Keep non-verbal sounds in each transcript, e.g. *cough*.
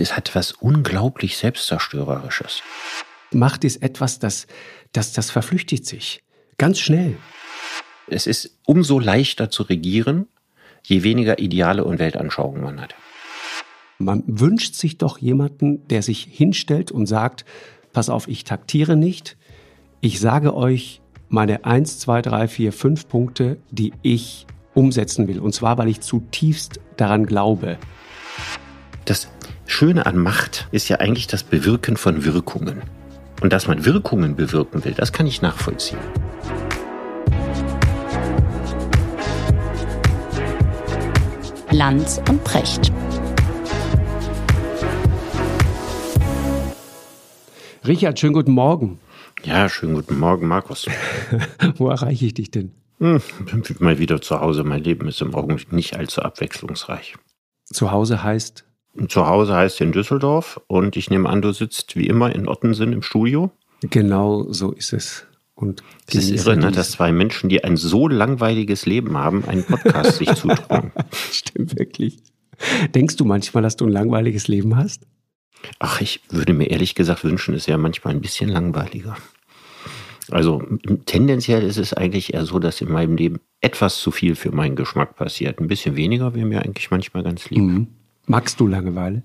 ist, hat was unglaublich Selbstzerstörerisches. Macht ist etwas, das, das, das verflüchtigt sich. Ganz schnell. Es ist umso leichter zu regieren, je weniger Ideale und Weltanschauungen man hat. Man wünscht sich doch jemanden, der sich hinstellt und sagt, pass auf, ich taktiere nicht. Ich sage euch meine 1, 2, 3, 4, 5 Punkte, die ich umsetzen will. Und zwar, weil ich zutiefst daran glaube. Das Schöne an Macht ist ja eigentlich das Bewirken von Wirkungen. Und dass man Wirkungen bewirken will, das kann ich nachvollziehen. Lanz und Precht. Richard, schönen guten Morgen. Ja, schönen guten Morgen, Markus. *laughs* Wo erreiche ich dich denn? Hm, mal wieder zu Hause. Mein Leben ist im Augenblick nicht allzu abwechslungsreich. Zu Hause heißt? Zu Hause heißt in Düsseldorf und ich nehme an, du sitzt wie immer in Ottensen im Studio. Genau so ist es. Und es ist irre, ne, dass zwei Menschen, die ein so langweiliges Leben haben, einen Podcast sich zutrauen. *laughs* Stimmt wirklich. Denkst du manchmal, dass du ein langweiliges Leben hast? Ach, ich würde mir ehrlich gesagt wünschen, es wäre manchmal ein bisschen langweiliger. Also tendenziell ist es eigentlich eher so, dass in meinem Leben etwas zu viel für meinen Geschmack passiert. Ein bisschen weniger wäre mir eigentlich manchmal ganz lieb. Mhm. Magst du Langeweile?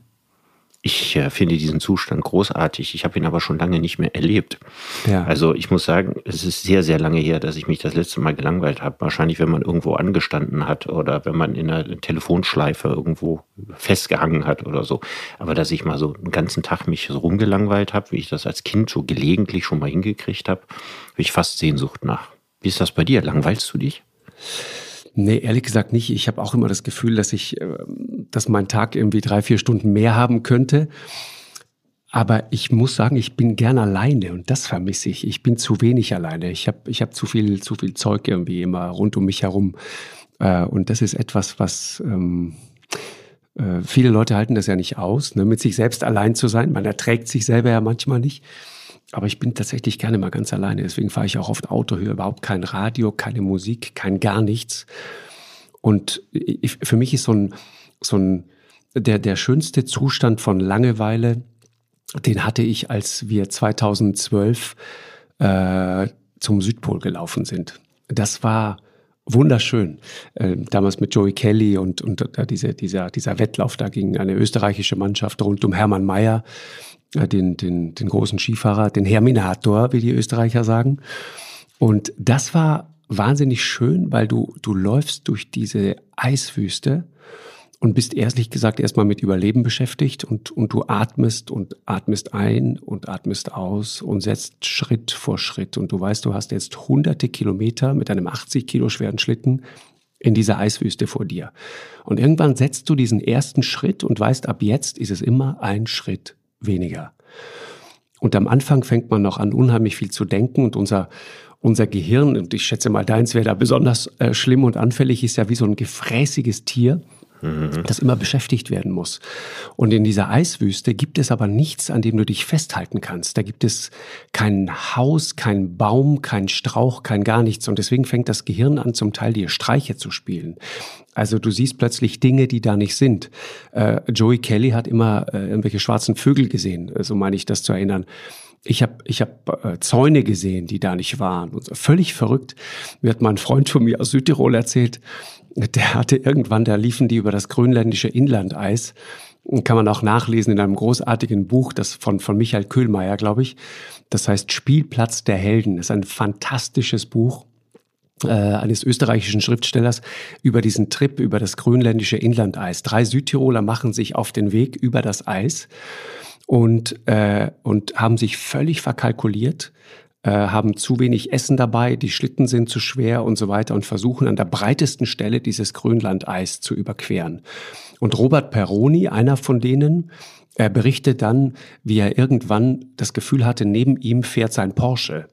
Ich äh, finde diesen Zustand großartig. Ich habe ihn aber schon lange nicht mehr erlebt. Ja. Also ich muss sagen, es ist sehr, sehr lange her, dass ich mich das letzte Mal gelangweilt habe. Wahrscheinlich, wenn man irgendwo angestanden hat oder wenn man in einer Telefonschleife irgendwo festgehangen hat oder so. Aber dass ich mal so einen ganzen Tag mich so rumgelangweilt habe, wie ich das als Kind so gelegentlich schon mal hingekriegt habe, habe ich fast Sehnsucht nach. Wie ist das bei dir? Langweilst du dich? Nee, ehrlich gesagt nicht. Ich habe auch immer das Gefühl, dass ich, äh, dass mein Tag irgendwie drei, vier Stunden mehr haben könnte. Aber ich muss sagen, ich bin gern alleine und das vermisse ich. Ich bin zu wenig alleine. Ich habe ich hab zu viel, zu viel Zeug irgendwie immer rund um mich herum. Äh, und das ist etwas, was ähm, äh, viele Leute halten das ja nicht aus, ne, mit sich selbst allein zu sein. Man erträgt sich selber ja manchmal nicht. Aber ich bin tatsächlich gerne mal ganz alleine. Deswegen fahre ich auch oft Auto, höre überhaupt kein Radio, keine Musik, kein gar nichts. Und ich, für mich ist so ein, so ein, der, der schönste Zustand von Langeweile, den hatte ich, als wir 2012 äh, zum Südpol gelaufen sind. Das war wunderschön. Äh, damals mit Joey Kelly und, und äh, diese, dieser, dieser Wettlauf da gegen eine österreichische Mannschaft rund um Hermann Mayer. Den, den, den großen Skifahrer, den Herminator, wie die Österreicher sagen. Und das war wahnsinnig schön, weil du, du läufst durch diese Eiswüste und bist ehrlich gesagt erstmal mit Überleben beschäftigt und, und du atmest und atmest ein und atmest aus und setzt Schritt vor Schritt und du weißt, du hast jetzt hunderte Kilometer mit einem 80 Kilo schweren Schlitten in dieser Eiswüste vor dir. Und irgendwann setzt du diesen ersten Schritt und weißt, ab jetzt ist es immer ein Schritt weniger. Und am Anfang fängt man noch an, unheimlich viel zu denken und unser, unser Gehirn, und ich schätze mal, deins wäre da besonders äh, schlimm und anfällig, ist ja wie so ein gefräßiges Tier das immer beschäftigt werden muss. Und in dieser Eiswüste gibt es aber nichts, an dem du dich festhalten kannst. Da gibt es kein Haus, kein Baum, kein Strauch, kein gar nichts. Und deswegen fängt das Gehirn an, zum Teil dir Streiche zu spielen. Also du siehst plötzlich Dinge, die da nicht sind. Äh, Joey Kelly hat immer äh, irgendwelche schwarzen Vögel gesehen, so meine ich das zu erinnern. Ich habe ich hab, äh, Zäune gesehen, die da nicht waren. Und völlig verrückt. Mir hat mal ein Freund von mir aus Südtirol erzählt, der hatte irgendwann, da liefen die über das grönländische Inlandeis. Kann man auch nachlesen in einem großartigen Buch, das von, von Michael Köhlmeier, glaube ich. Das heißt Spielplatz der Helden. Das ist ein fantastisches Buch äh, eines österreichischen Schriftstellers über diesen Trip über das grönländische Inlandeis. Drei Südtiroler machen sich auf den Weg über das Eis und, äh, und haben sich völlig verkalkuliert, äh, haben zu wenig Essen dabei, die Schlitten sind zu schwer und so weiter und versuchen an der breitesten Stelle dieses Grönlandeis zu überqueren. Und Robert Peroni, einer von denen, er berichtet dann, wie er irgendwann das Gefühl hatte, neben ihm fährt sein Porsche.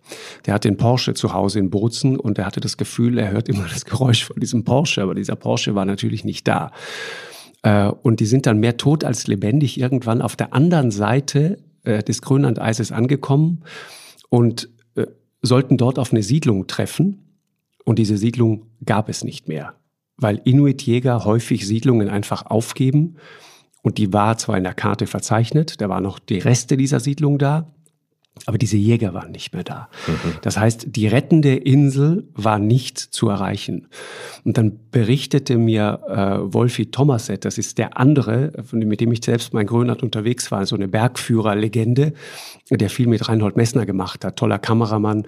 Der hat den Porsche zu Hause in Bozen und er hatte das Gefühl, er hört immer das Geräusch von diesem Porsche, aber dieser Porsche war natürlich nicht da. Äh, und die sind dann mehr tot als lebendig irgendwann auf der anderen Seite äh, des Grönlandeises angekommen und sollten dort auf eine Siedlung treffen. Und diese Siedlung gab es nicht mehr, weil Inuit-Jäger häufig Siedlungen einfach aufgeben. Und die war zwar in der Karte verzeichnet, da waren noch die Reste dieser Siedlung da, aber diese Jäger waren nicht mehr da. Mhm. Das heißt, die rettende Insel war nicht zu erreichen. Und dann berichtete mir äh, Wolfi Thomaset, das ist der andere, mit dem ich selbst mein Grönland unterwegs war, so eine Bergführerlegende, der viel mit Reinhold Messner gemacht hat. Toller Kameramann,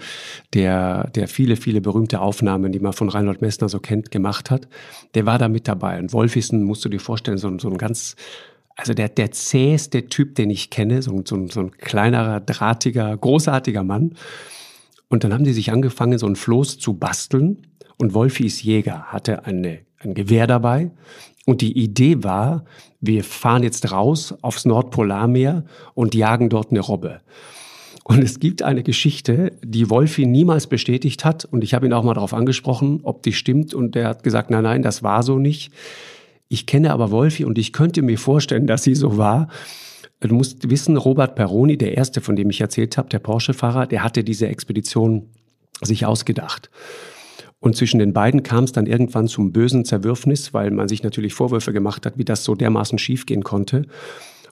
der, der viele, viele berühmte Aufnahmen, die man von Reinhold Messner so kennt, gemacht hat. Der war da mit dabei. Und Wolfi ist, musst du dir vorstellen, so, so ein ganz also der, der zäheste Typ, den ich kenne, so, so, so ein kleinerer, drahtiger, großartiger Mann. Und dann haben die sich angefangen, so ein Floß zu basteln. Und Wolfi ist Jäger, hatte eine, ein Gewehr dabei. Und die Idee war, wir fahren jetzt raus aufs Nordpolarmeer und jagen dort eine Robbe. Und es gibt eine Geschichte, die Wolfi niemals bestätigt hat. Und ich habe ihn auch mal darauf angesprochen, ob die stimmt. Und er hat gesagt, nein, nein, das war so nicht. Ich kenne aber Wolfi und ich könnte mir vorstellen, dass sie so war. Du musst wissen, Robert Peroni, der erste, von dem ich erzählt habe, der Porsche-Fahrer, der hatte diese Expedition sich ausgedacht. Und zwischen den beiden kam es dann irgendwann zum bösen Zerwürfnis, weil man sich natürlich Vorwürfe gemacht hat, wie das so dermaßen schiefgehen konnte.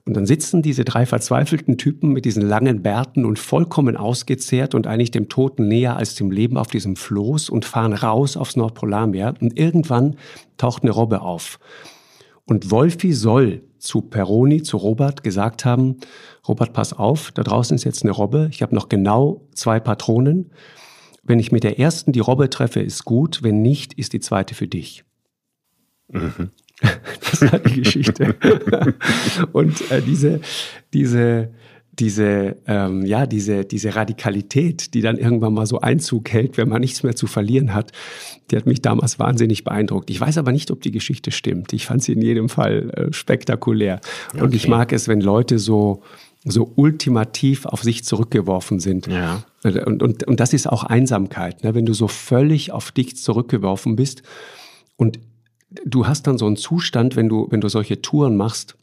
Und dann sitzen diese drei verzweifelten Typen mit diesen langen Bärten und vollkommen ausgezehrt und eigentlich dem Toten näher als dem Leben auf diesem Floß und fahren raus aufs Nordpolarmeer. Und irgendwann taucht eine Robbe auf. Und Wolfi soll zu Peroni, zu Robert gesagt haben, Robert, pass auf, da draußen ist jetzt eine Robbe, ich habe noch genau zwei Patronen. Wenn ich mit der ersten die Robbe treffe, ist gut, wenn nicht, ist die zweite für dich. Mhm. *laughs* Das war die Geschichte. *laughs* Und äh, diese, diese, diese, ähm, ja, diese, diese Radikalität, die dann irgendwann mal so Einzug hält, wenn man nichts mehr zu verlieren hat, die hat mich damals wahnsinnig beeindruckt. Ich weiß aber nicht, ob die Geschichte stimmt. Ich fand sie in jedem Fall äh, spektakulär. Okay. Und ich mag es, wenn Leute so, so ultimativ auf sich zurückgeworfen sind. Ja. Und, und, und das ist auch Einsamkeit, ne? wenn du so völlig auf dich zurückgeworfen bist und du hast dann so einen Zustand, wenn du, wenn du solche Touren machst,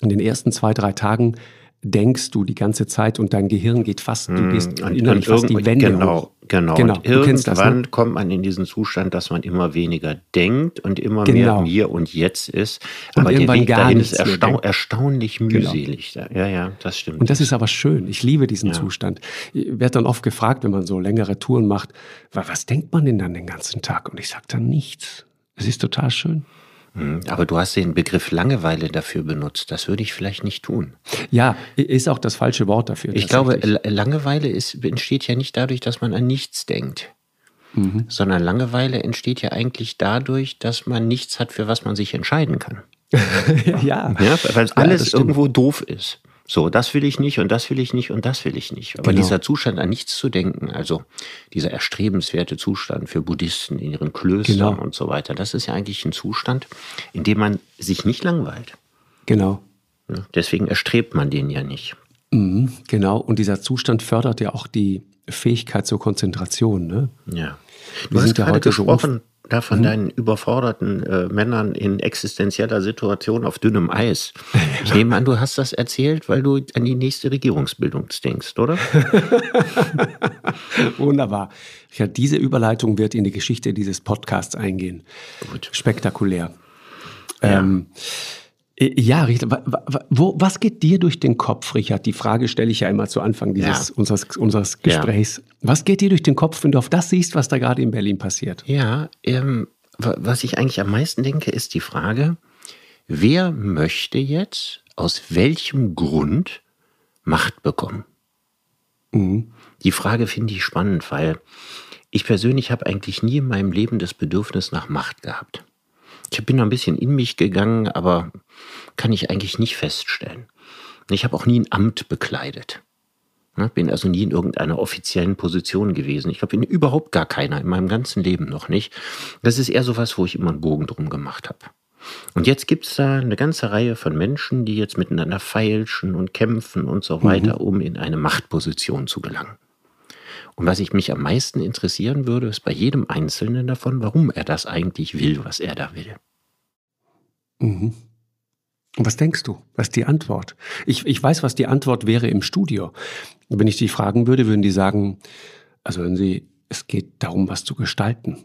in den ersten zwei, drei Tagen denkst du die ganze Zeit und dein Gehirn geht fast, du hm, gehst und, innerlich und fast die Wände genau, hoch. Genau, genau. Und irgendwann das, ne? kommt man in diesen Zustand, dass man immer weniger denkt und immer genau. mehr hier und jetzt ist. Aber und der Weg dahin ist erstau erstaunlich genau. mühselig. Genau. Ja, ja, das stimmt. Und das ist aber schön. Ich liebe diesen ja. Zustand. Ich werde dann oft gefragt, wenn man so längere Touren macht, was denkt man denn dann den ganzen Tag? Und ich sage dann nichts. Es ist total schön. Hm, aber du hast den Begriff Langeweile dafür benutzt. Das würde ich vielleicht nicht tun. Ja, ist auch das falsche Wort dafür. Ich glaube, Langeweile ist, entsteht ja nicht dadurch, dass man an nichts denkt. Mhm. Sondern Langeweile entsteht ja eigentlich dadurch, dass man nichts hat, für was man sich entscheiden kann. *laughs* ja. ja. Weil alles ja, irgendwo doof ist. So, das will ich nicht und das will ich nicht und das will ich nicht. Aber genau. dieser Zustand an nichts zu denken, also dieser erstrebenswerte Zustand für Buddhisten in ihren Klöstern genau. und so weiter, das ist ja eigentlich ein Zustand, in dem man sich nicht langweilt. Genau. Deswegen erstrebt man den ja nicht. Mhm, genau. Und dieser Zustand fördert ja auch die Fähigkeit zur Konzentration. Ne? Ja. Du Wir hast ja heute gesprochen da von mhm. deinen überforderten äh, Männern in existenzieller Situation auf dünnem Eis. Ich nehme an, du hast das erzählt, weil du an die nächste Regierungsbildung denkst, oder? *laughs* Wunderbar. Ja, diese Überleitung wird in die Geschichte dieses Podcasts eingehen. Gut. Spektakulär. Ja. Ähm, äh, ja, Richard, wo, was geht dir durch den Kopf, Richard? Die Frage stelle ich ja immer zu Anfang dieses, ja. unseres, unseres Gesprächs. Ja. Was geht dir durch den Kopf, wenn du auf das siehst, was da gerade in Berlin passiert? Ja, ähm, was ich eigentlich am meisten denke, ist die Frage, wer möchte jetzt aus welchem Grund Macht bekommen? Mhm. Die Frage finde ich spannend, weil ich persönlich habe eigentlich nie in meinem Leben das Bedürfnis nach Macht gehabt. Ich bin noch ein bisschen in mich gegangen, aber kann ich eigentlich nicht feststellen. Ich habe auch nie ein Amt bekleidet. Bin also nie in irgendeiner offiziellen Position gewesen. Ich glaube, in überhaupt gar keiner, in meinem ganzen Leben noch nicht. Das ist eher so was, wo ich immer einen Bogen drum gemacht habe. Und jetzt gibt es da eine ganze Reihe von Menschen, die jetzt miteinander feilschen und kämpfen und so weiter, mhm. um in eine Machtposition zu gelangen. Und was ich mich am meisten interessieren würde, ist bei jedem Einzelnen davon, warum er das eigentlich will, was er da will. Mhm. Und was denkst du? Was ist die Antwort? Ich, ich weiß, was die Antwort wäre im Studio. Wenn ich die fragen würde, würden die sagen, also wenn sie, es geht darum, was zu gestalten.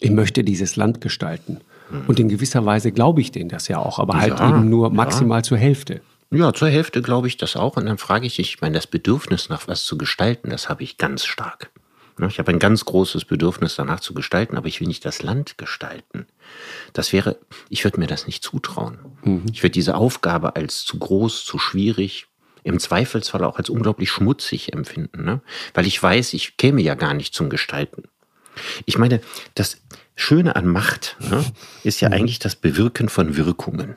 Ich möchte dieses Land gestalten. Und in gewisser Weise glaube ich denen das ja auch, aber halt eben nur maximal ja. zur Hälfte. Ja, zur Hälfte glaube ich das auch. Und dann frage ich dich, ich meine, das Bedürfnis nach was zu gestalten, das habe ich ganz stark. Ne, ich habe ein ganz großes Bedürfnis danach zu gestalten, aber ich will nicht das Land gestalten. Das wäre, ich würde mir das nicht zutrauen. Mhm. Ich würde diese Aufgabe als zu groß, zu schwierig, im Zweifelsfall auch als unglaublich schmutzig empfinden, ne? weil ich weiß, ich käme ja gar nicht zum Gestalten. Ich meine, das Schöne an Macht ne, ist ja mhm. eigentlich das Bewirken von Wirkungen.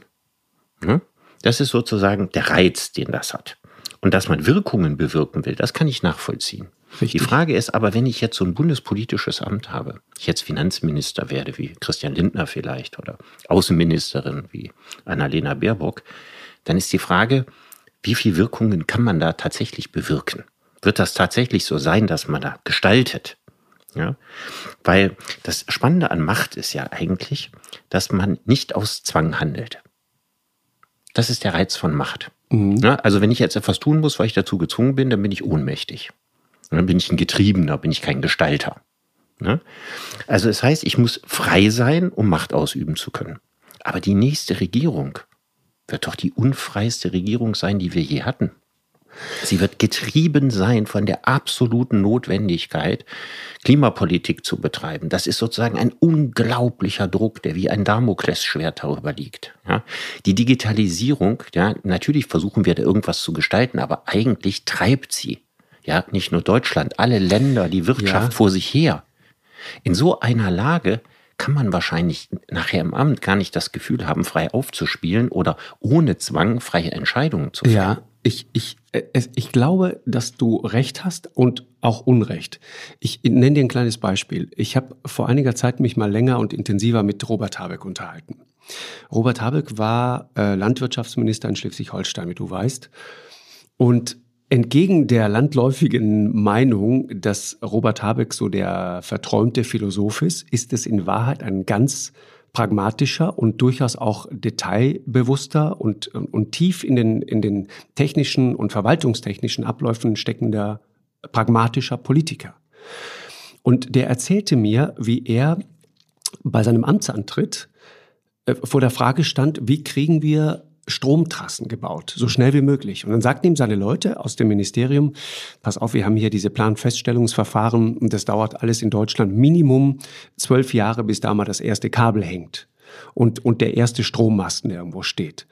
Ne? Das ist sozusagen der Reiz, den das hat. Und dass man Wirkungen bewirken will, das kann ich nachvollziehen. Richtig. Die Frage ist aber, wenn ich jetzt so ein bundespolitisches Amt habe, ich jetzt Finanzminister werde, wie Christian Lindner vielleicht, oder Außenministerin wie Annalena Baerbock, dann ist die Frage, wie viel Wirkungen kann man da tatsächlich bewirken? Wird das tatsächlich so sein, dass man da gestaltet? Ja? Weil das Spannende an Macht ist ja eigentlich, dass man nicht aus Zwang handelt. Das ist der Reiz von Macht. Mhm. Ja, also wenn ich jetzt etwas tun muss, weil ich dazu gezwungen bin, dann bin ich ohnmächtig. Und dann bin ich ein Getriebener, bin ich kein Gestalter. Ne? Also es das heißt, ich muss frei sein, um Macht ausüben zu können. Aber die nächste Regierung wird doch die unfreiste Regierung sein, die wir je hatten. Sie wird getrieben sein von der absoluten Notwendigkeit, Klimapolitik zu betreiben. Das ist sozusagen ein unglaublicher Druck, der wie ein Damoklesschwert darüber liegt. Ja, die Digitalisierung, ja, natürlich versuchen wir da irgendwas zu gestalten, aber eigentlich treibt sie, ja, nicht nur Deutschland, alle Länder, die Wirtschaft ja. vor sich her. In so einer Lage kann man wahrscheinlich nachher im Amt gar nicht das Gefühl haben, frei aufzuspielen oder ohne Zwang freie Entscheidungen zu fällen. Ja, ich, ich, ich glaube, dass du recht hast und auch Unrecht. Ich nenne dir ein kleines Beispiel. Ich habe vor einiger Zeit mich mal länger und intensiver mit Robert Habeck unterhalten. Robert Habeck war äh, Landwirtschaftsminister in Schleswig-Holstein, wie du weißt. Und entgegen der landläufigen Meinung, dass Robert Habeck so der verträumte Philosoph ist, ist es in Wahrheit ein ganz pragmatischer und durchaus auch detailbewusster und, und tief in den, in den technischen und verwaltungstechnischen Abläufen steckender pragmatischer Politiker. Und der erzählte mir, wie er bei seinem Amtsantritt äh, vor der Frage stand, wie kriegen wir Stromtrassen gebaut, so schnell wie möglich. Und dann sagten ihm seine Leute aus dem Ministerium, pass auf, wir haben hier diese Planfeststellungsverfahren und das dauert alles in Deutschland Minimum zwölf Jahre, bis da mal das erste Kabel hängt und, und der erste Strommasten irgendwo steht.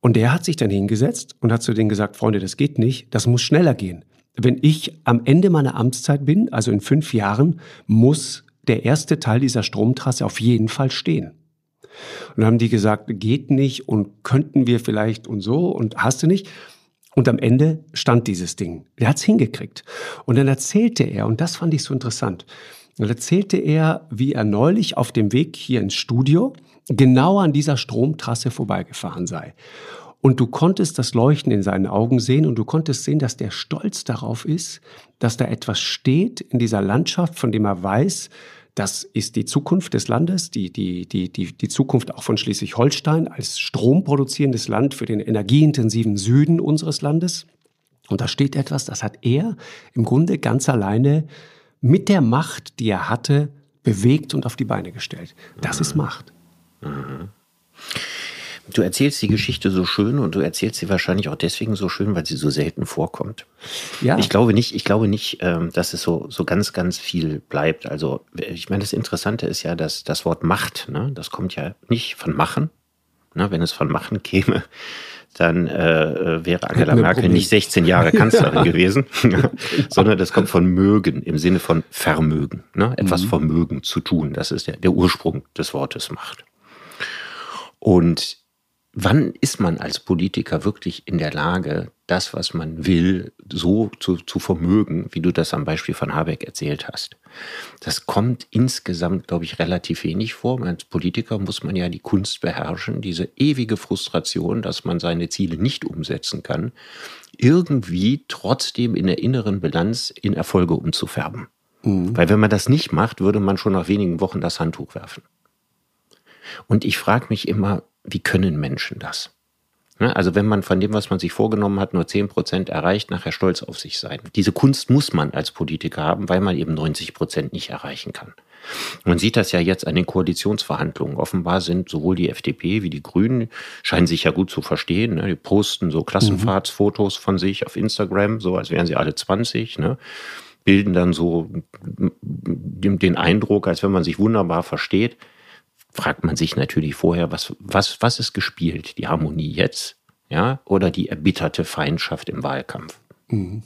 Und der hat sich dann hingesetzt und hat zu denen gesagt, Freunde, das geht nicht, das muss schneller gehen. Wenn ich am Ende meiner Amtszeit bin, also in fünf Jahren, muss der erste Teil dieser Stromtrasse auf jeden Fall stehen. Und dann haben die gesagt, geht nicht und könnten wir vielleicht und so und hast du nicht. Und am Ende stand dieses Ding. Er hat es hingekriegt. Und dann erzählte er, und das fand ich so interessant, dann erzählte er, wie er neulich auf dem Weg hier ins Studio genau an dieser Stromtrasse vorbeigefahren sei. Und du konntest das Leuchten in seinen Augen sehen und du konntest sehen, dass der stolz darauf ist, dass da etwas steht in dieser Landschaft, von dem er weiß, das ist die Zukunft des Landes, die, die, die, die, die Zukunft auch von Schleswig-Holstein als stromproduzierendes Land für den energieintensiven Süden unseres Landes. Und da steht etwas, das hat er im Grunde ganz alleine mit der Macht, die er hatte, bewegt und auf die Beine gestellt. Das mhm. ist Macht. Mhm. Du erzählst die Geschichte so schön und du erzählst sie wahrscheinlich auch deswegen so schön, weil sie so selten vorkommt. Ja. Ich glaube nicht, ich glaube nicht, ähm, dass es so, so ganz, ganz viel bleibt. Also, ich meine, das Interessante ist ja, dass das Wort Macht, ne, das kommt ja nicht von Machen. Ne, wenn es von Machen käme, dann äh, wäre Angela Merkel Problem. nicht 16 Jahre *laughs* Kanzlerin gewesen, *laughs* sondern das kommt von Mögen im Sinne von Vermögen, ne? etwas mhm. Vermögen zu tun. Das ist der, der Ursprung des Wortes Macht. Und wann ist man als Politiker wirklich in der Lage, das, was man will, so zu, zu vermögen, wie du das am Beispiel von Habeck erzählt hast? Das kommt insgesamt, glaube ich, relativ wenig vor. Als Politiker muss man ja die Kunst beherrschen, diese ewige Frustration, dass man seine Ziele nicht umsetzen kann, irgendwie trotzdem in der inneren Bilanz in Erfolge umzufärben. Mhm. Weil wenn man das nicht macht, würde man schon nach wenigen Wochen das Handtuch werfen. Und ich frage mich immer, wie können Menschen das? Ne? Also wenn man von dem, was man sich vorgenommen hat, nur 10 Prozent erreicht, nachher stolz auf sich sein. Diese Kunst muss man als Politiker haben, weil man eben 90 Prozent nicht erreichen kann. Man sieht das ja jetzt an den Koalitionsverhandlungen. Offenbar sind sowohl die FDP wie die Grünen, scheinen sich ja gut zu verstehen. Ne? Die posten so Klassenfahrtsfotos von sich auf Instagram, so als wären sie alle 20. Ne? Bilden dann so den Eindruck, als wenn man sich wunderbar versteht fragt man sich natürlich vorher, was, was, was ist gespielt? Die Harmonie jetzt, ja, oder die erbitterte Feindschaft im Wahlkampf? Mhm.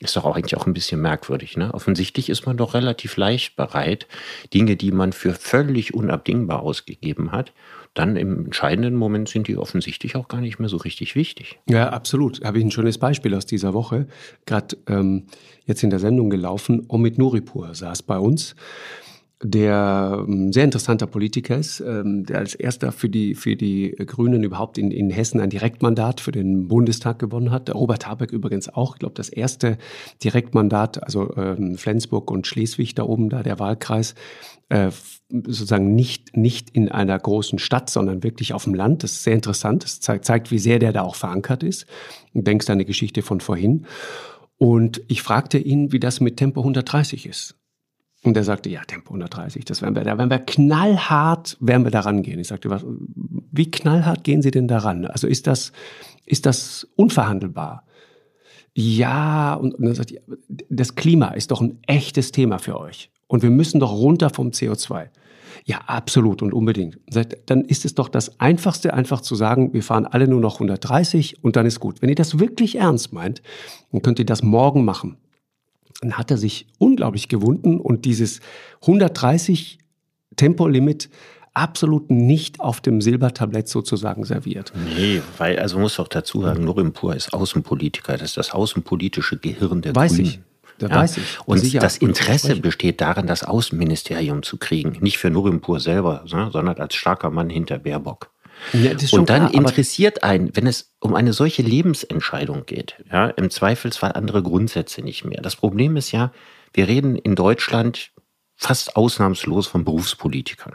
Ist doch auch eigentlich auch ein bisschen merkwürdig. Ne? Offensichtlich ist man doch relativ leicht bereit, Dinge, die man für völlig unabdingbar ausgegeben hat, dann im entscheidenden Moment sind die offensichtlich auch gar nicht mehr so richtig wichtig. Ja, absolut. Habe ich ein schönes Beispiel aus dieser Woche. Gerade ähm, jetzt in der Sendung gelaufen. Omid Nuripur saß bei uns der ähm, sehr interessanter Politiker ist, ähm, der als erster für die, für die Grünen überhaupt in, in Hessen ein Direktmandat für den Bundestag gewonnen hat. Der Robert Habeck übrigens auch, ich glaube, das erste Direktmandat, also ähm, Flensburg und Schleswig da oben, da der Wahlkreis, äh, sozusagen nicht, nicht in einer großen Stadt, sondern wirklich auf dem Land. Das ist sehr interessant. Das zeigt, zeigt wie sehr der da auch verankert ist. Du denkst an die Geschichte von vorhin. Und ich fragte ihn, wie das mit Tempo 130 ist. Und er sagte, ja, Tempo 130, das werden wir, da werden wir knallhart, werden wir daran gehen. Ich sagte, was, wie knallhart gehen Sie denn daran? Also ist das, ist das unverhandelbar? Ja, und, und dann sagt er, das Klima ist doch ein echtes Thema für euch. Und wir müssen doch runter vom CO2. Ja, absolut und unbedingt. Dann ist es doch das Einfachste, einfach zu sagen, wir fahren alle nur noch 130 und dann ist gut. Wenn ihr das wirklich ernst meint, dann könnt ihr das morgen machen dann hat er sich unglaublich gewunden und dieses 130 Tempolimit absolut nicht auf dem Silbertablett sozusagen serviert. Nee, weil, also muss auch dazu sagen, Nurimpur ist Außenpolitiker, das ist das außenpolitische Gehirn der Weiß Grünen. ich. Da ja? weiß ich. Und das Interesse besteht darin, das Außenministerium zu kriegen. Nicht für Nurimpur selber, ne, sondern als starker Mann hinter Baerbock. Ja, und dann klar, interessiert einen, wenn es um eine solche Lebensentscheidung geht, ja, im Zweifelsfall andere Grundsätze nicht mehr. Das Problem ist ja, wir reden in Deutschland fast ausnahmslos von Berufspolitikern.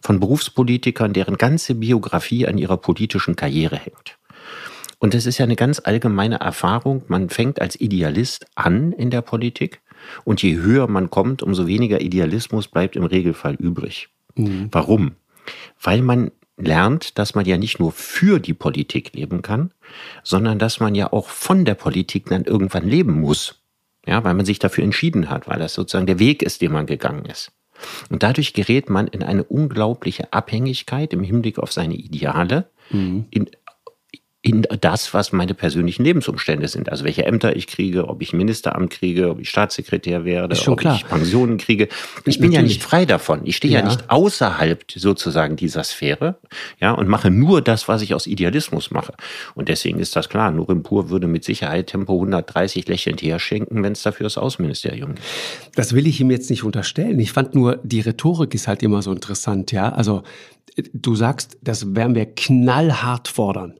Von Berufspolitikern, deren ganze Biografie an ihrer politischen Karriere hängt. Und das ist ja eine ganz allgemeine Erfahrung. Man fängt als Idealist an in der Politik und je höher man kommt, umso weniger Idealismus bleibt im Regelfall übrig. Mhm. Warum? Weil man lernt, dass man ja nicht nur für die Politik leben kann, sondern dass man ja auch von der Politik dann irgendwann leben muss. Ja, weil man sich dafür entschieden hat, weil das sozusagen der Weg ist, den man gegangen ist. Und dadurch gerät man in eine unglaubliche Abhängigkeit im Hinblick auf seine Ideale, mhm. in in das, was meine persönlichen Lebensumstände sind. Also welche Ämter ich kriege, ob ich Ministeramt kriege, ob ich Staatssekretär werde, ob klar. ich Pensionen kriege. Ich bin ja nicht frei davon. Ich stehe ja. ja. nicht außerhalb sozusagen dieser Sphäre, ja, und mache nur das, was ich aus Idealismus mache. Und deswegen ist das klar. Nurimpur würde mit Sicherheit Tempo 130 lächelnd herschenken, wenn es dafür das Außenministerium gibt. Das will ich ihm jetzt nicht unterstellen. Ich fand nur, die Rhetorik ist halt immer so interessant, ja. Also, du sagst, das werden wir knallhart fordern.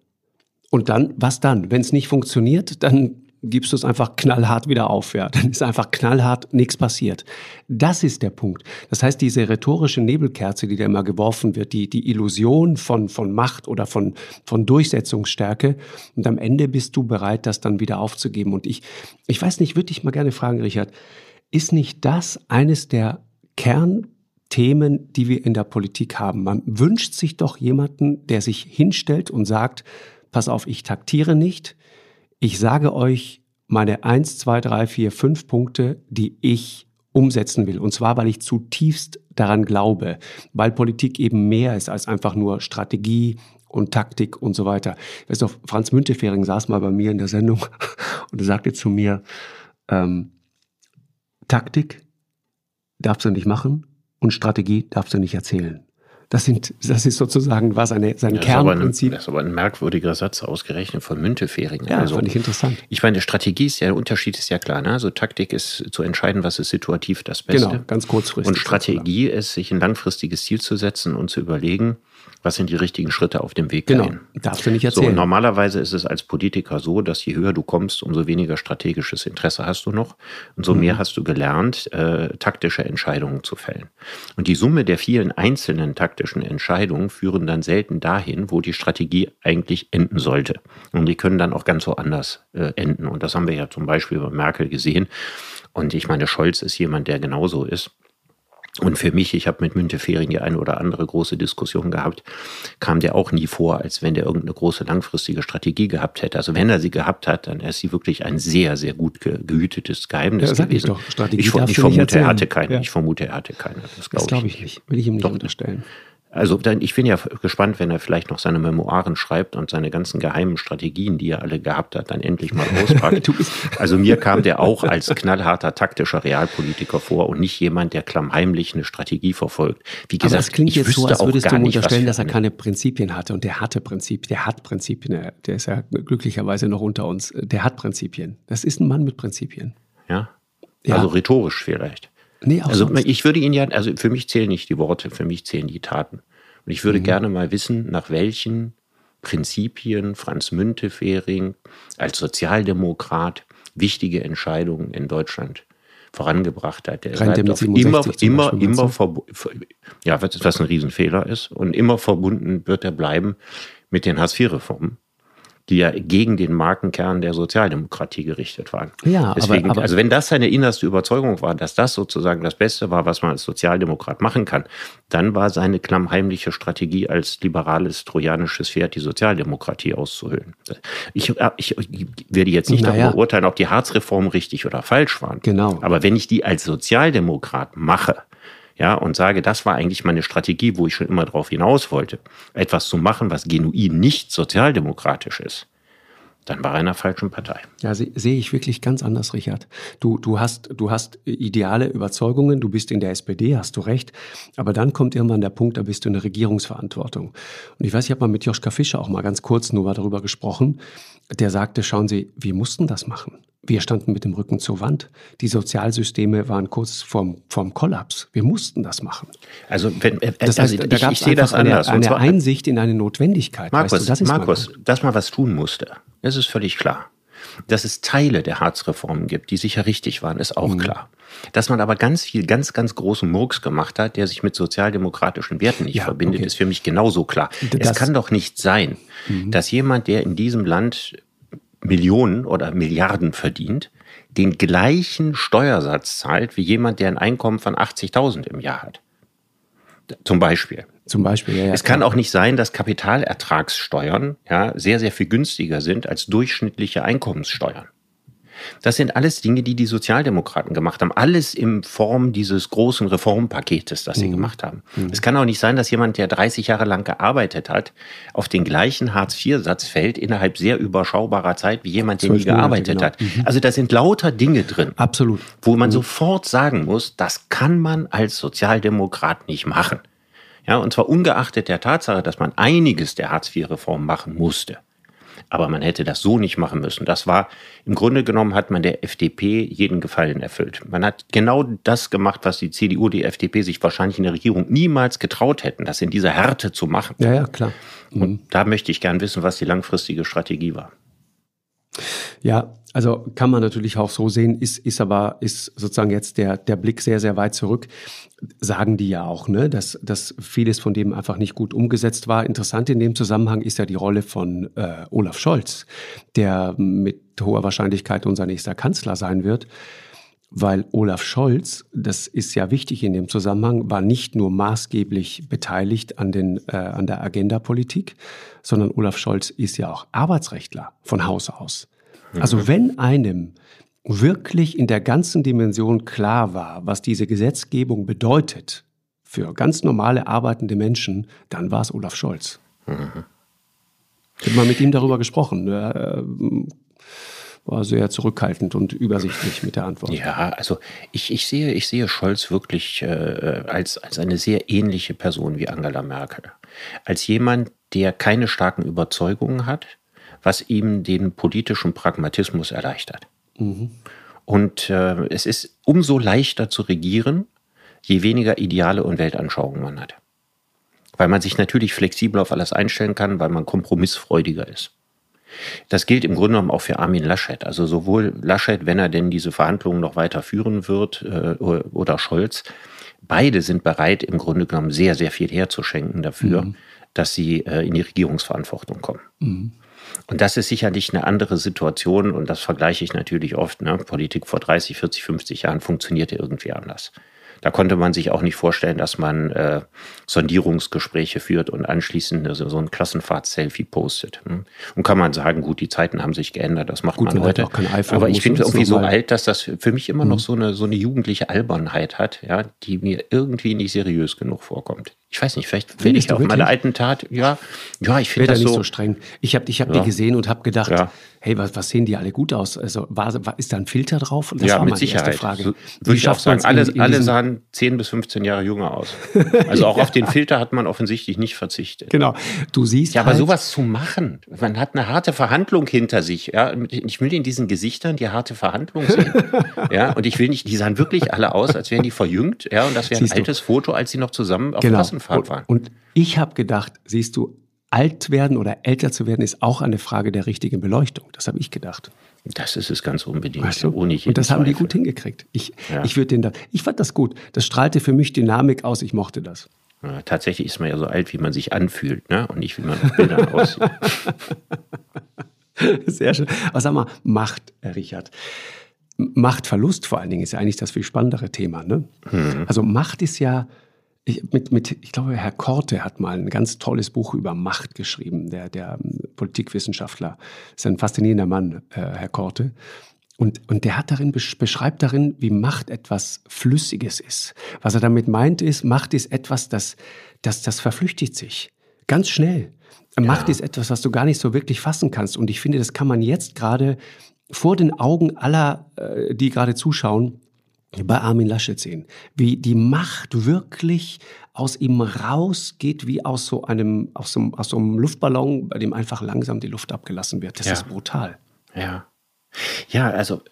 Und dann, was dann? Wenn es nicht funktioniert, dann gibst du es einfach knallhart wieder auf. Ja. Dann ist einfach knallhart nichts passiert. Das ist der Punkt. Das heißt, diese rhetorische Nebelkerze, die da immer geworfen wird, die, die Illusion von, von Macht oder von, von Durchsetzungsstärke. Und am Ende bist du bereit, das dann wieder aufzugeben. Und ich, ich weiß nicht, würde ich mal gerne fragen, Richard, ist nicht das eines der Kernthemen, die wir in der Politik haben? Man wünscht sich doch jemanden, der sich hinstellt und sagt, pass auf, ich taktiere nicht. Ich sage euch meine eins, zwei, drei, vier, fünf Punkte, die ich umsetzen will. Und zwar, weil ich zutiefst daran glaube, weil Politik eben mehr ist als einfach nur Strategie und Taktik und so weiter. Weißt du, Franz Müntefering saß mal bei mir in der Sendung *laughs* und sagte zu mir, ähm, Taktik darfst du nicht machen und Strategie darfst du nicht erzählen. Das, sind, das ist sozusagen war seine, sein ja, Kernprinzip. Das ist aber ein merkwürdiger Satz, ausgerechnet von Müntefering. Ja, also, fand ich interessant. Ich meine, Strategie ist ja, der Unterschied ist ja klar. Ne? Also Taktik ist zu entscheiden, was ist situativ das Beste. Genau, ganz kurzfristig. Und Strategie ist, sich ein langfristiges Ziel zu setzen und zu überlegen, was sind die richtigen Schritte auf dem Weg genau. dahin. Darfst du nicht erzählen. So, normalerweise ist es als Politiker so, dass je höher du kommst, umso weniger strategisches Interesse hast du noch und so mhm. mehr hast du gelernt, äh, taktische Entscheidungen zu fällen. Und die Summe der vielen einzelnen taktischen Entscheidungen führen dann selten dahin, wo die Strategie eigentlich enden sollte. Und die können dann auch ganz so anders äh, enden. Und das haben wir ja zum Beispiel bei Merkel gesehen. Und ich meine, Scholz ist jemand, der genauso ist. Und für mich, ich habe mit Müntefering die eine oder andere große Diskussion gehabt, kam der auch nie vor, als wenn der irgendeine große langfristige Strategie gehabt hätte. Also wenn er sie gehabt hat, dann ist sie wirklich ein sehr, sehr gut gehütetes Geheimnis ja, gewesen. Ich, ich, ich vermute, er hatte keine. Ja. Ich vermute, er hatte keine. Das glaube glaub ich, ich, nicht. Will ich ihm nicht doch, unterstellen. Also ich bin ja gespannt, wenn er vielleicht noch seine Memoiren schreibt und seine ganzen geheimen Strategien, die er alle gehabt hat, dann endlich mal auspackt. *laughs* also mir kam der auch als knallharter taktischer Realpolitiker vor und nicht jemand, der klammheimlich eine Strategie verfolgt. Wie gesagt, Aber das klingt jetzt so, als würdest du ihm unterstellen, dass er keine Prinzipien hatte und der hatte Prinzipien, der hat Prinzipien, der ist ja glücklicherweise noch unter uns, der hat Prinzipien. Das ist ein Mann mit Prinzipien. Ja, ja. also rhetorisch vielleicht. Nee, also sonst. ich würde ihn ja, also für mich zählen nicht die Worte, für mich zählen die Taten. Und ich würde mhm. gerne mal wissen, nach welchen Prinzipien Franz Müntefering als Sozialdemokrat wichtige Entscheidungen in Deutschland vorangebracht hat. Der Rein auf immer, immer, immer, ja, was ein Riesenfehler ist. Und immer verbunden wird er bleiben mit den Hartz-IV-Reformen die ja gegen den Markenkern der Sozialdemokratie gerichtet waren. Ja, Deswegen, aber, aber, also wenn das seine innerste Überzeugung war, dass das sozusagen das Beste war, was man als Sozialdemokrat machen kann, dann war seine klammheimliche Strategie als liberales trojanisches Pferd die Sozialdemokratie auszuhöhlen. Ich, ich werde jetzt nicht naja. darüber urteilen, ob die Harzreformen richtig oder falsch waren. Genau. Aber wenn ich die als Sozialdemokrat mache, ja, und sage, das war eigentlich meine Strategie, wo ich schon immer drauf hinaus wollte, etwas zu machen, was genuin nicht sozialdemokratisch ist, dann war er in einer falschen Partei. Ja, se sehe ich wirklich ganz anders, Richard. Du, du, hast, du hast ideale Überzeugungen, du bist in der SPD, hast du recht, aber dann kommt irgendwann der Punkt, da bist du in der Regierungsverantwortung. Und ich weiß, ich habe mal mit Joschka Fischer auch mal ganz kurz nur darüber gesprochen, der sagte, schauen Sie, wir mussten das machen. Wir standen mit dem Rücken zur Wand. Die Sozialsysteme waren kurz vorm, vorm Kollaps. Wir mussten das machen. Also, wenn, äh, das heißt, also, da gab es sehe das anders. Eine, eine Einsicht in eine Notwendigkeit. Markus, weißt du, das Markus, dass man was tun musste, das ist völlig klar. Dass es Teile der Harzreformen gibt, die sicher richtig waren, ist auch mhm. klar. Dass man aber ganz viel, ganz, ganz großen Murks gemacht hat, der sich mit sozialdemokratischen Werten nicht ja, verbindet, okay. ist für mich genauso klar. Das es kann doch nicht sein, mhm. dass jemand, der in diesem Land Millionen oder Milliarden verdient, den gleichen Steuersatz zahlt wie jemand, der ein Einkommen von 80.000 im Jahr hat. Zum Beispiel. Zum Beispiel, ja. ja es kann auch nicht sein, dass Kapitalertragssteuern ja, sehr, sehr viel günstiger sind als durchschnittliche Einkommenssteuern. Das sind alles Dinge, die die Sozialdemokraten gemacht haben. Alles in Form dieses großen Reformpaketes, das sie mhm. gemacht haben. Mhm. Es kann auch nicht sein, dass jemand, der 30 Jahre lang gearbeitet hat, auf den gleichen Hartz-IV-Satz fällt innerhalb sehr überschaubarer Zeit wie jemand, der nie gearbeitet genau. hat. Mhm. Also da sind lauter Dinge drin. Absolut. Wo man mhm. sofort sagen muss, das kann man als Sozialdemokrat nicht machen. Ja, und zwar ungeachtet der Tatsache, dass man einiges der Hartz-IV-Reform machen musste. Aber man hätte das so nicht machen müssen. Das war, im Grunde genommen hat man der FDP jeden Gefallen erfüllt. Man hat genau das gemacht, was die CDU, die FDP sich wahrscheinlich in der Regierung niemals getraut hätten, das in dieser Härte zu machen. Ja, ja, klar. Mhm. Und da möchte ich gern wissen, was die langfristige Strategie war. Ja, also kann man natürlich auch so sehen, ist, ist aber, ist sozusagen jetzt der, der Blick sehr, sehr weit zurück. Sagen die ja auch, ne, dass, dass vieles von dem einfach nicht gut umgesetzt war. Interessant in dem Zusammenhang ist ja die Rolle von äh, Olaf Scholz, der mit hoher Wahrscheinlichkeit unser nächster Kanzler sein wird. Weil Olaf Scholz, das ist ja wichtig in dem Zusammenhang, war nicht nur maßgeblich beteiligt an, den, äh, an der Agendapolitik, sondern Olaf Scholz ist ja auch Arbeitsrechtler von Haus aus. Also mhm. wenn einem wirklich in der ganzen Dimension klar war, was diese Gesetzgebung bedeutet für ganz normale arbeitende Menschen, dann war es Olaf Scholz. Mhm. Ich habe mal mit ihm darüber gesprochen. Äh, war sehr zurückhaltend und übersichtlich mit der Antwort. Ja, also ich, ich, sehe, ich sehe Scholz wirklich äh, als, als eine sehr ähnliche Person wie Angela Merkel. Als jemand, der keine starken Überzeugungen hat, was ihm den politischen Pragmatismus erleichtert. Mhm. Und äh, es ist umso leichter zu regieren, je weniger Ideale und Weltanschauungen man hat. weil man sich natürlich flexibel auf alles einstellen kann, weil man kompromissfreudiger ist. Das gilt im Grunde genommen auch für Armin Laschet. Also sowohl Laschet, wenn er denn diese Verhandlungen noch weiter führen wird, äh, oder Scholz, beide sind bereit, im Grunde genommen sehr, sehr viel herzuschenken dafür, mhm. dass sie äh, in die Regierungsverantwortung kommen. Mhm. Und das ist sicherlich eine andere Situation und das vergleiche ich natürlich oft. Ne? Politik vor 30, 40, 50 Jahren funktionierte irgendwie anders. Da konnte man sich auch nicht vorstellen, dass man äh, Sondierungsgespräche führt und anschließend also so ein Klassenfahrt-Selfie postet. Ne? Und kann man sagen, gut, die Zeiten haben sich geändert, das macht gut, man heute. Auch kein iPhone Aber ich finde irgendwie so alt, dass das für mich immer mhm. noch so eine, so eine jugendliche Albernheit hat, ja, die mir irgendwie nicht seriös genug vorkommt. Ich weiß nicht, vielleicht will ich auf meine alten Tat. Ja, ja, ich finde das nicht so, so streng. Ich habe ich hab ja. die gesehen und habe gedacht, ja. hey, was, was sehen die alle gut aus? Also war, war, ist da ein Filter drauf? Das ja, mit Sicherheit. Frage. So, würde ich auch sagen, alle, in, alle sahen 10 bis 15 Jahre jünger aus. *laughs* Also auch ja. auf den Filter hat man offensichtlich nicht verzichtet. Genau. Du siehst Ja, aber halt, sowas zu machen, man hat eine harte Verhandlung hinter sich. Ja, ich will in diesen Gesichtern die harte Verhandlung sehen. *laughs* ja, und ich will nicht, die sahen wirklich alle aus, als wären die verjüngt. Ja, und das wäre ein altes du. Foto, als sie noch zusammen auf genau. Klassenfahrt waren. Und, und ich habe gedacht, siehst du, alt werden oder älter zu werden ist auch eine Frage der richtigen Beleuchtung. Das habe ich gedacht. Das ist es ganz unbedingt. Weißt du? Ohne und das haben die gut hingekriegt. Ich, ja. ich würde den da, ich fand das gut. Das strahlte für mich Dynamik aus. Ich mochte das. Ja, tatsächlich ist man ja so alt, wie man sich anfühlt, ne? Und nicht wie man auf Bildern *laughs* aussieht. Sehr schön. Aber sag mal, Macht, Richard. Machtverlust vor allen Dingen ist ja eigentlich das viel spannendere Thema. Ne? Mhm. Also Macht ist ja ich, mit, mit, ich glaube, Herr Korte hat mal ein ganz tolles Buch über Macht geschrieben, der, der ähm, Politikwissenschaftler. Ist ein faszinierender Mann, äh, Herr Korte. Und, und der hat darin, beschreibt darin, wie Macht etwas Flüssiges ist. Was er damit meint, ist, Macht ist etwas, das, das, das verflüchtigt sich. Ganz schnell. Ja. Macht ist etwas, was du gar nicht so wirklich fassen kannst. Und ich finde, das kann man jetzt gerade vor den Augen aller, äh, die gerade zuschauen, bei Armin Laschet sehen, wie die Macht wirklich aus ihm rausgeht, wie aus so einem, aus so, aus so einem Luftballon, bei dem einfach langsam die Luft abgelassen wird. Das ja. ist brutal. Ja. Ja, also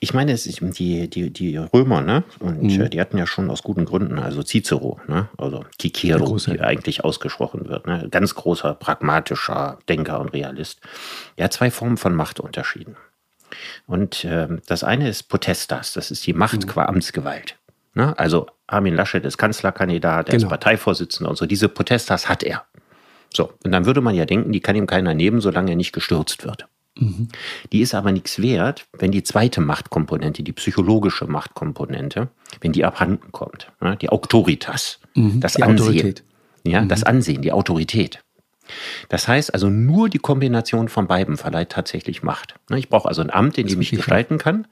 ich meine, es ist die, die, die Römer, ne? Und mhm. Die hatten ja schon aus guten Gründen, also Cicero, ne? Also Cicero, wie eigentlich ausgesprochen wird, ne? Ganz großer, pragmatischer Denker und Realist. Er hat zwei Formen von Macht unterschieden. Und äh, das eine ist Potestas, das ist die Macht mhm. qua Amtsgewalt. Ne? Also Armin Laschet ist Kanzlerkandidat, er genau. ist Parteivorsitzender und so. Diese Potestas hat er. So, und dann würde man ja denken, die kann ihm keiner nehmen, solange er nicht gestürzt wird. Mhm. Die ist aber nichts wert, wenn die zweite Machtkomponente, die psychologische Machtkomponente, wenn die abhanden kommt. Ne? Die Autoritas, mhm, das Ansehen. Autorität. Ja, mhm. das Ansehen, die Autorität. Das heißt also, nur die Kombination von beiden verleiht tatsächlich Macht. Ne, ich brauche also ein Amt, in dem ich gestalten kann.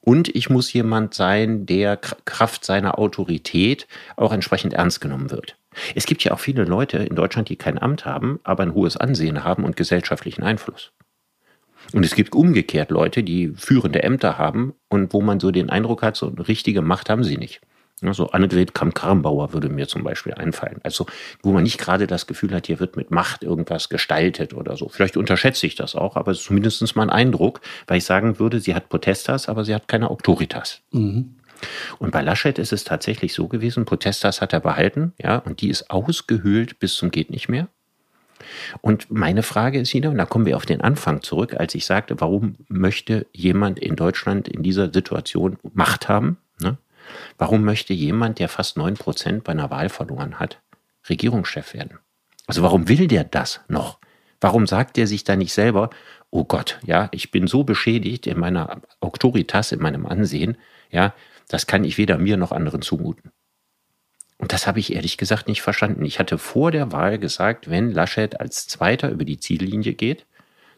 Und ich muss jemand sein, der Kraft seiner Autorität auch entsprechend ernst genommen wird. Es gibt ja auch viele Leute in Deutschland, die kein Amt haben, aber ein hohes Ansehen haben und gesellschaftlichen Einfluss. Und es gibt umgekehrt Leute, die führende Ämter haben und wo man so den Eindruck hat, so eine richtige Macht haben sie nicht. So Annegret Kramp-Karrenbauer würde mir zum Beispiel einfallen. Also, wo man nicht gerade das Gefühl hat, hier wird mit Macht irgendwas gestaltet oder so. Vielleicht unterschätze ich das auch, aber es ist zumindest mein Eindruck, weil ich sagen würde, sie hat Potestas, aber sie hat keine Autoritas. Mhm. Und bei Laschet ist es tatsächlich so gewesen, Potestas hat er behalten, ja, und die ist ausgehöhlt bis zum geht nicht mehr. Und meine Frage ist wieder, und da kommen wir auf den Anfang zurück, als ich sagte, warum möchte jemand in Deutschland in dieser Situation Macht haben? Ne? Warum möchte jemand, der fast 9 Prozent bei einer Wahl verloren hat, Regierungschef werden? Also warum will der das noch? Warum sagt er sich da nicht selber, oh Gott, ja, ich bin so beschädigt in meiner Autoritas, in meinem Ansehen, ja, das kann ich weder mir noch anderen zumuten. Und das habe ich ehrlich gesagt nicht verstanden. Ich hatte vor der Wahl gesagt, wenn Laschet als Zweiter über die Ziellinie geht,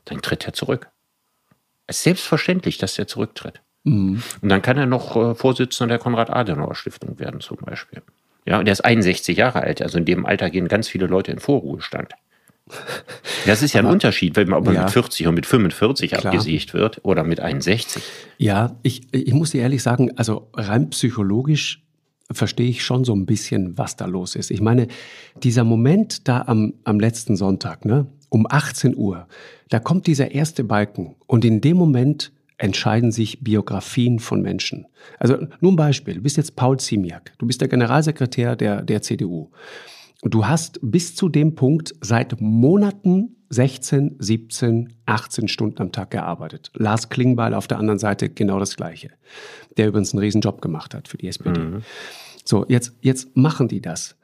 dann tritt er zurück. Es ist selbstverständlich, dass er zurücktritt. Mhm. Und dann kann er noch äh, Vorsitzender der Konrad-Adenauer-Stiftung werden, zum Beispiel. Ja, und er ist 61 Jahre alt, also in dem Alter gehen ganz viele Leute in Vorruhestand. Das ist ja ein Unterschied, wenn man ja, mit 40 und mit 45 klar. abgesiegt wird oder mit 61. Ja, ich, ich muss dir ehrlich sagen, also rein psychologisch verstehe ich schon so ein bisschen, was da los ist. Ich meine, dieser Moment da am, am letzten Sonntag, ne, um 18 Uhr, da kommt dieser erste Balken und in dem Moment entscheiden sich Biografien von Menschen. Also nur ein Beispiel. Du bist jetzt Paul Ziemiak. Du bist der Generalsekretär der, der CDU. du hast bis zu dem Punkt seit Monaten 16, 17, 18 Stunden am Tag gearbeitet. Lars Klingbeil auf der anderen Seite genau das Gleiche, der übrigens einen Riesenjob gemacht hat für die SPD. Mhm. So, jetzt, jetzt machen die das.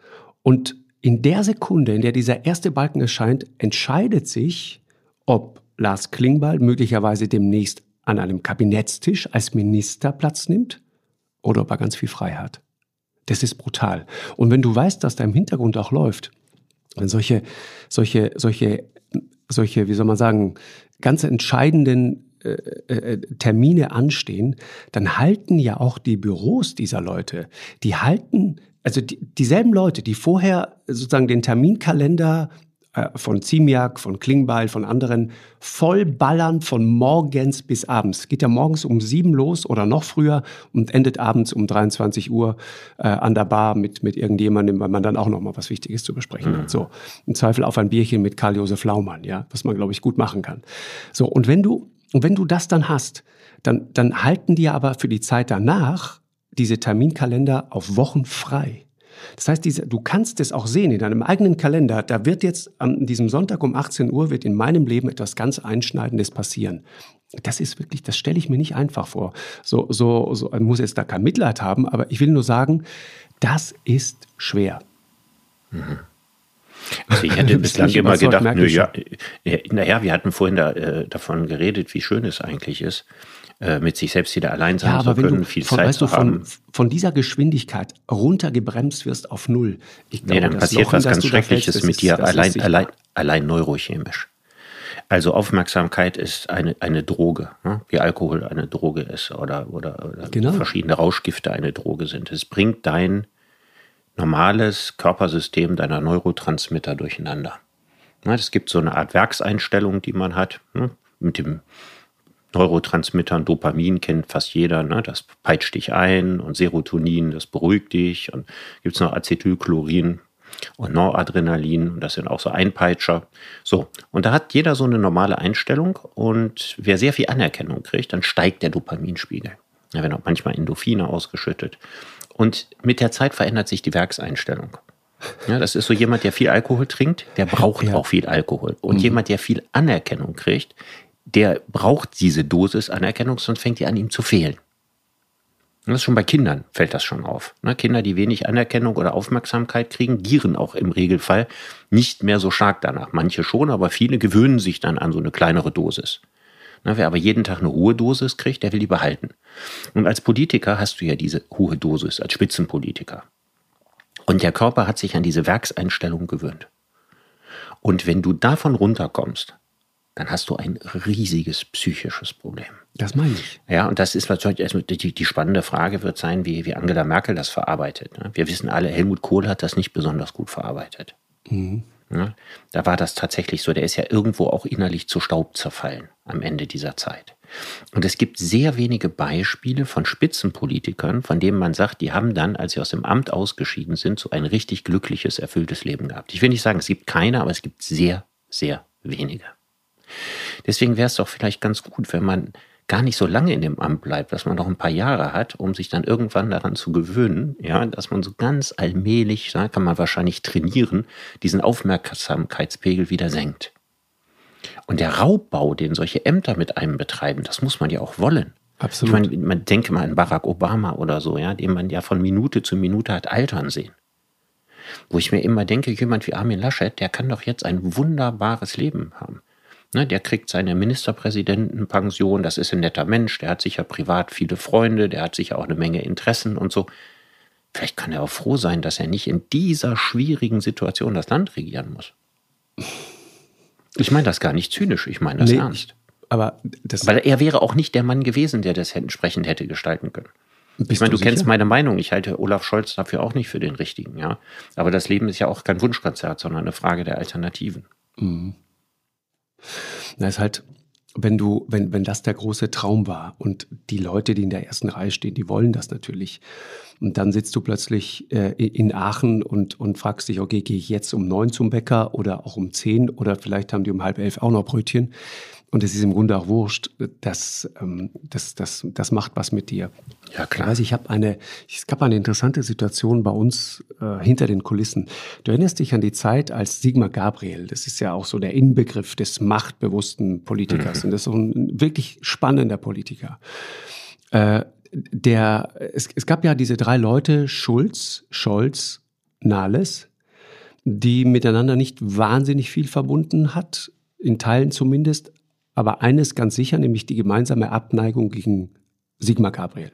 Und in der Sekunde, in der dieser erste Balken erscheint, entscheidet sich, ob Lars Klingbeil möglicherweise demnächst an einem Kabinettstisch als Minister Platz nimmt oder ob er ganz viel frei hat. Das ist brutal. Und wenn du weißt, dass da im Hintergrund auch läuft, wenn solche, solche, solche, solche, wie soll man sagen, ganz entscheidenden äh, äh, Termine anstehen, dann halten ja auch die Büros dieser Leute, die halten, also die, dieselben Leute, die vorher sozusagen den Terminkalender von Ziemiak, von Klingbeil, von anderen vollballern von morgens bis abends. Geht ja morgens um sieben los oder noch früher und endet abends um 23 Uhr äh, an der Bar mit, mit irgendjemandem, weil man dann auch noch mal was Wichtiges zu besprechen mhm. hat. So, im Zweifel auf ein Bierchen mit Karl-Josef Laumann, ja, was man, glaube ich, gut machen kann. So, und wenn du, und wenn du das dann hast, dann, dann halten die aber für die Zeit danach diese Terminkalender auf Wochen frei. Das heißt, diese, du kannst es auch sehen in deinem eigenen Kalender. Da wird jetzt an diesem Sonntag um 18 Uhr wird in meinem Leben etwas ganz Einschneidendes passieren. Das ist wirklich, das stelle ich mir nicht einfach vor. So, so, so, man muss jetzt da kein Mitleid haben, aber ich will nur sagen, das ist schwer. Mhm. Also ich hätte *laughs* bislang immer gedacht, nö, ja, naja, wir hatten vorhin da, äh, davon geredet, wie schön es eigentlich ist, äh, mit sich selbst wieder allein sein ja, zu können, viel von, Zeit weißt du, haben. Von, von dieser Geschwindigkeit runtergebremst wirst auf Null. Ich glaube, nee, dann passiert Lochen, was ganz Schreckliches mit dir, allein, allein, allein neurochemisch. Also Aufmerksamkeit ist eine, eine Droge, ne? wie Alkohol eine Droge ist oder, oder, oder genau. verschiedene Rauschgifte eine Droge sind. Es bringt dein normales Körpersystem deiner Neurotransmitter durcheinander. Es gibt so eine Art Werkseinstellung, die man hat, ne? mit dem Neurotransmittern, Dopamin kennt fast jeder, ne? das peitscht dich ein und Serotonin, das beruhigt dich und gibt es noch Acetylchlorin und Noradrenalin und das sind auch so Einpeitscher. So, und da hat jeder so eine normale Einstellung und wer sehr viel Anerkennung kriegt, dann steigt der Dopaminspiegel. Da werden auch manchmal Endorphine ausgeschüttet. Und mit der Zeit verändert sich die Werkseinstellung. Ja, das ist so jemand, der viel Alkohol trinkt, der braucht ja. auch viel Alkohol. Und mhm. jemand, der viel Anerkennung kriegt, der braucht diese Dosis Anerkennung, sonst fängt die an ihm zu fehlen. Und das ist schon bei Kindern, fällt das schon auf. Ne? Kinder, die wenig Anerkennung oder Aufmerksamkeit kriegen, gieren auch im Regelfall nicht mehr so stark danach. Manche schon, aber viele gewöhnen sich dann an so eine kleinere Dosis. Ne? Wer aber jeden Tag eine hohe Dosis kriegt, der will die behalten. Und als Politiker hast du ja diese hohe Dosis, als Spitzenpolitiker. Und der Körper hat sich an diese Werkseinstellung gewöhnt. Und wenn du davon runterkommst, dann hast du ein riesiges psychisches Problem. Das meine ich. Ja, und das ist natürlich, also die, die spannende Frage wird sein, wie, wie Angela Merkel das verarbeitet. Ne? Wir wissen alle, Helmut Kohl hat das nicht besonders gut verarbeitet. Mhm. Ja, da war das tatsächlich so. Der ist ja irgendwo auch innerlich zu Staub zerfallen am Ende dieser Zeit. Und es gibt sehr wenige Beispiele von Spitzenpolitikern, von denen man sagt, die haben dann, als sie aus dem Amt ausgeschieden sind, so ein richtig glückliches, erfülltes Leben gehabt. Ich will nicht sagen, es gibt keine, aber es gibt sehr, sehr wenige. Deswegen wäre es doch vielleicht ganz gut, wenn man gar nicht so lange in dem Amt bleibt, dass man noch ein paar Jahre hat, um sich dann irgendwann daran zu gewöhnen, ja, dass man so ganz allmählich, da kann man wahrscheinlich trainieren, diesen Aufmerksamkeitspegel wieder senkt. Und der Raubbau, den solche Ämter mit einem betreiben, das muss man ja auch wollen. Absolut. Ich meine, man denke mal an Barack Obama oder so, ja, den man ja von Minute zu Minute hat altern sehen. Wo ich mir immer denke, jemand wie Armin Laschet, der kann doch jetzt ein wunderbares Leben haben. Ne, der kriegt seine Ministerpräsidentenpension, das ist ein netter Mensch, der hat sicher privat viele Freunde, der hat sicher auch eine Menge Interessen und so. Vielleicht kann er auch froh sein, dass er nicht in dieser schwierigen Situation das Land regieren muss. Ich meine das gar nicht zynisch, ich meine das nee, ernst. Aber das Weil er wäre auch nicht der Mann gewesen, der das entsprechend hätte gestalten können. ich meine, du, du kennst meine Meinung. Ich halte Olaf Scholz dafür auch nicht für den richtigen, ja. Aber das Leben ist ja auch kein Wunschkonzert, sondern eine Frage der Alternativen. Mhm. Na, ist halt, wenn du, wenn, wenn das der große Traum war und die Leute, die in der ersten Reihe stehen, die wollen das natürlich. Und dann sitzt du plötzlich äh, in Aachen und, und fragst dich, okay, gehe ich jetzt um neun zum Bäcker oder auch um zehn oder vielleicht haben die um halb elf auch noch Brötchen. Und es ist im Grunde auch wurscht, das, ähm, das, das, das macht was mit dir. Ja, klar. Ich weiß, ich habe eine, es gab eine interessante Situation bei uns äh, hinter den Kulissen. Du erinnerst dich an die Zeit, als Sigmar Gabriel, das ist ja auch so der Inbegriff des machtbewussten Politikers, mhm. und das ist so ein wirklich spannender Politiker. Äh, der, es, es gab ja diese drei Leute, Schulz, Scholz, Nahles, die miteinander nicht wahnsinnig viel verbunden hat, in Teilen zumindest, aber eines ganz sicher, nämlich die gemeinsame Abneigung gegen Sigmar Gabriel.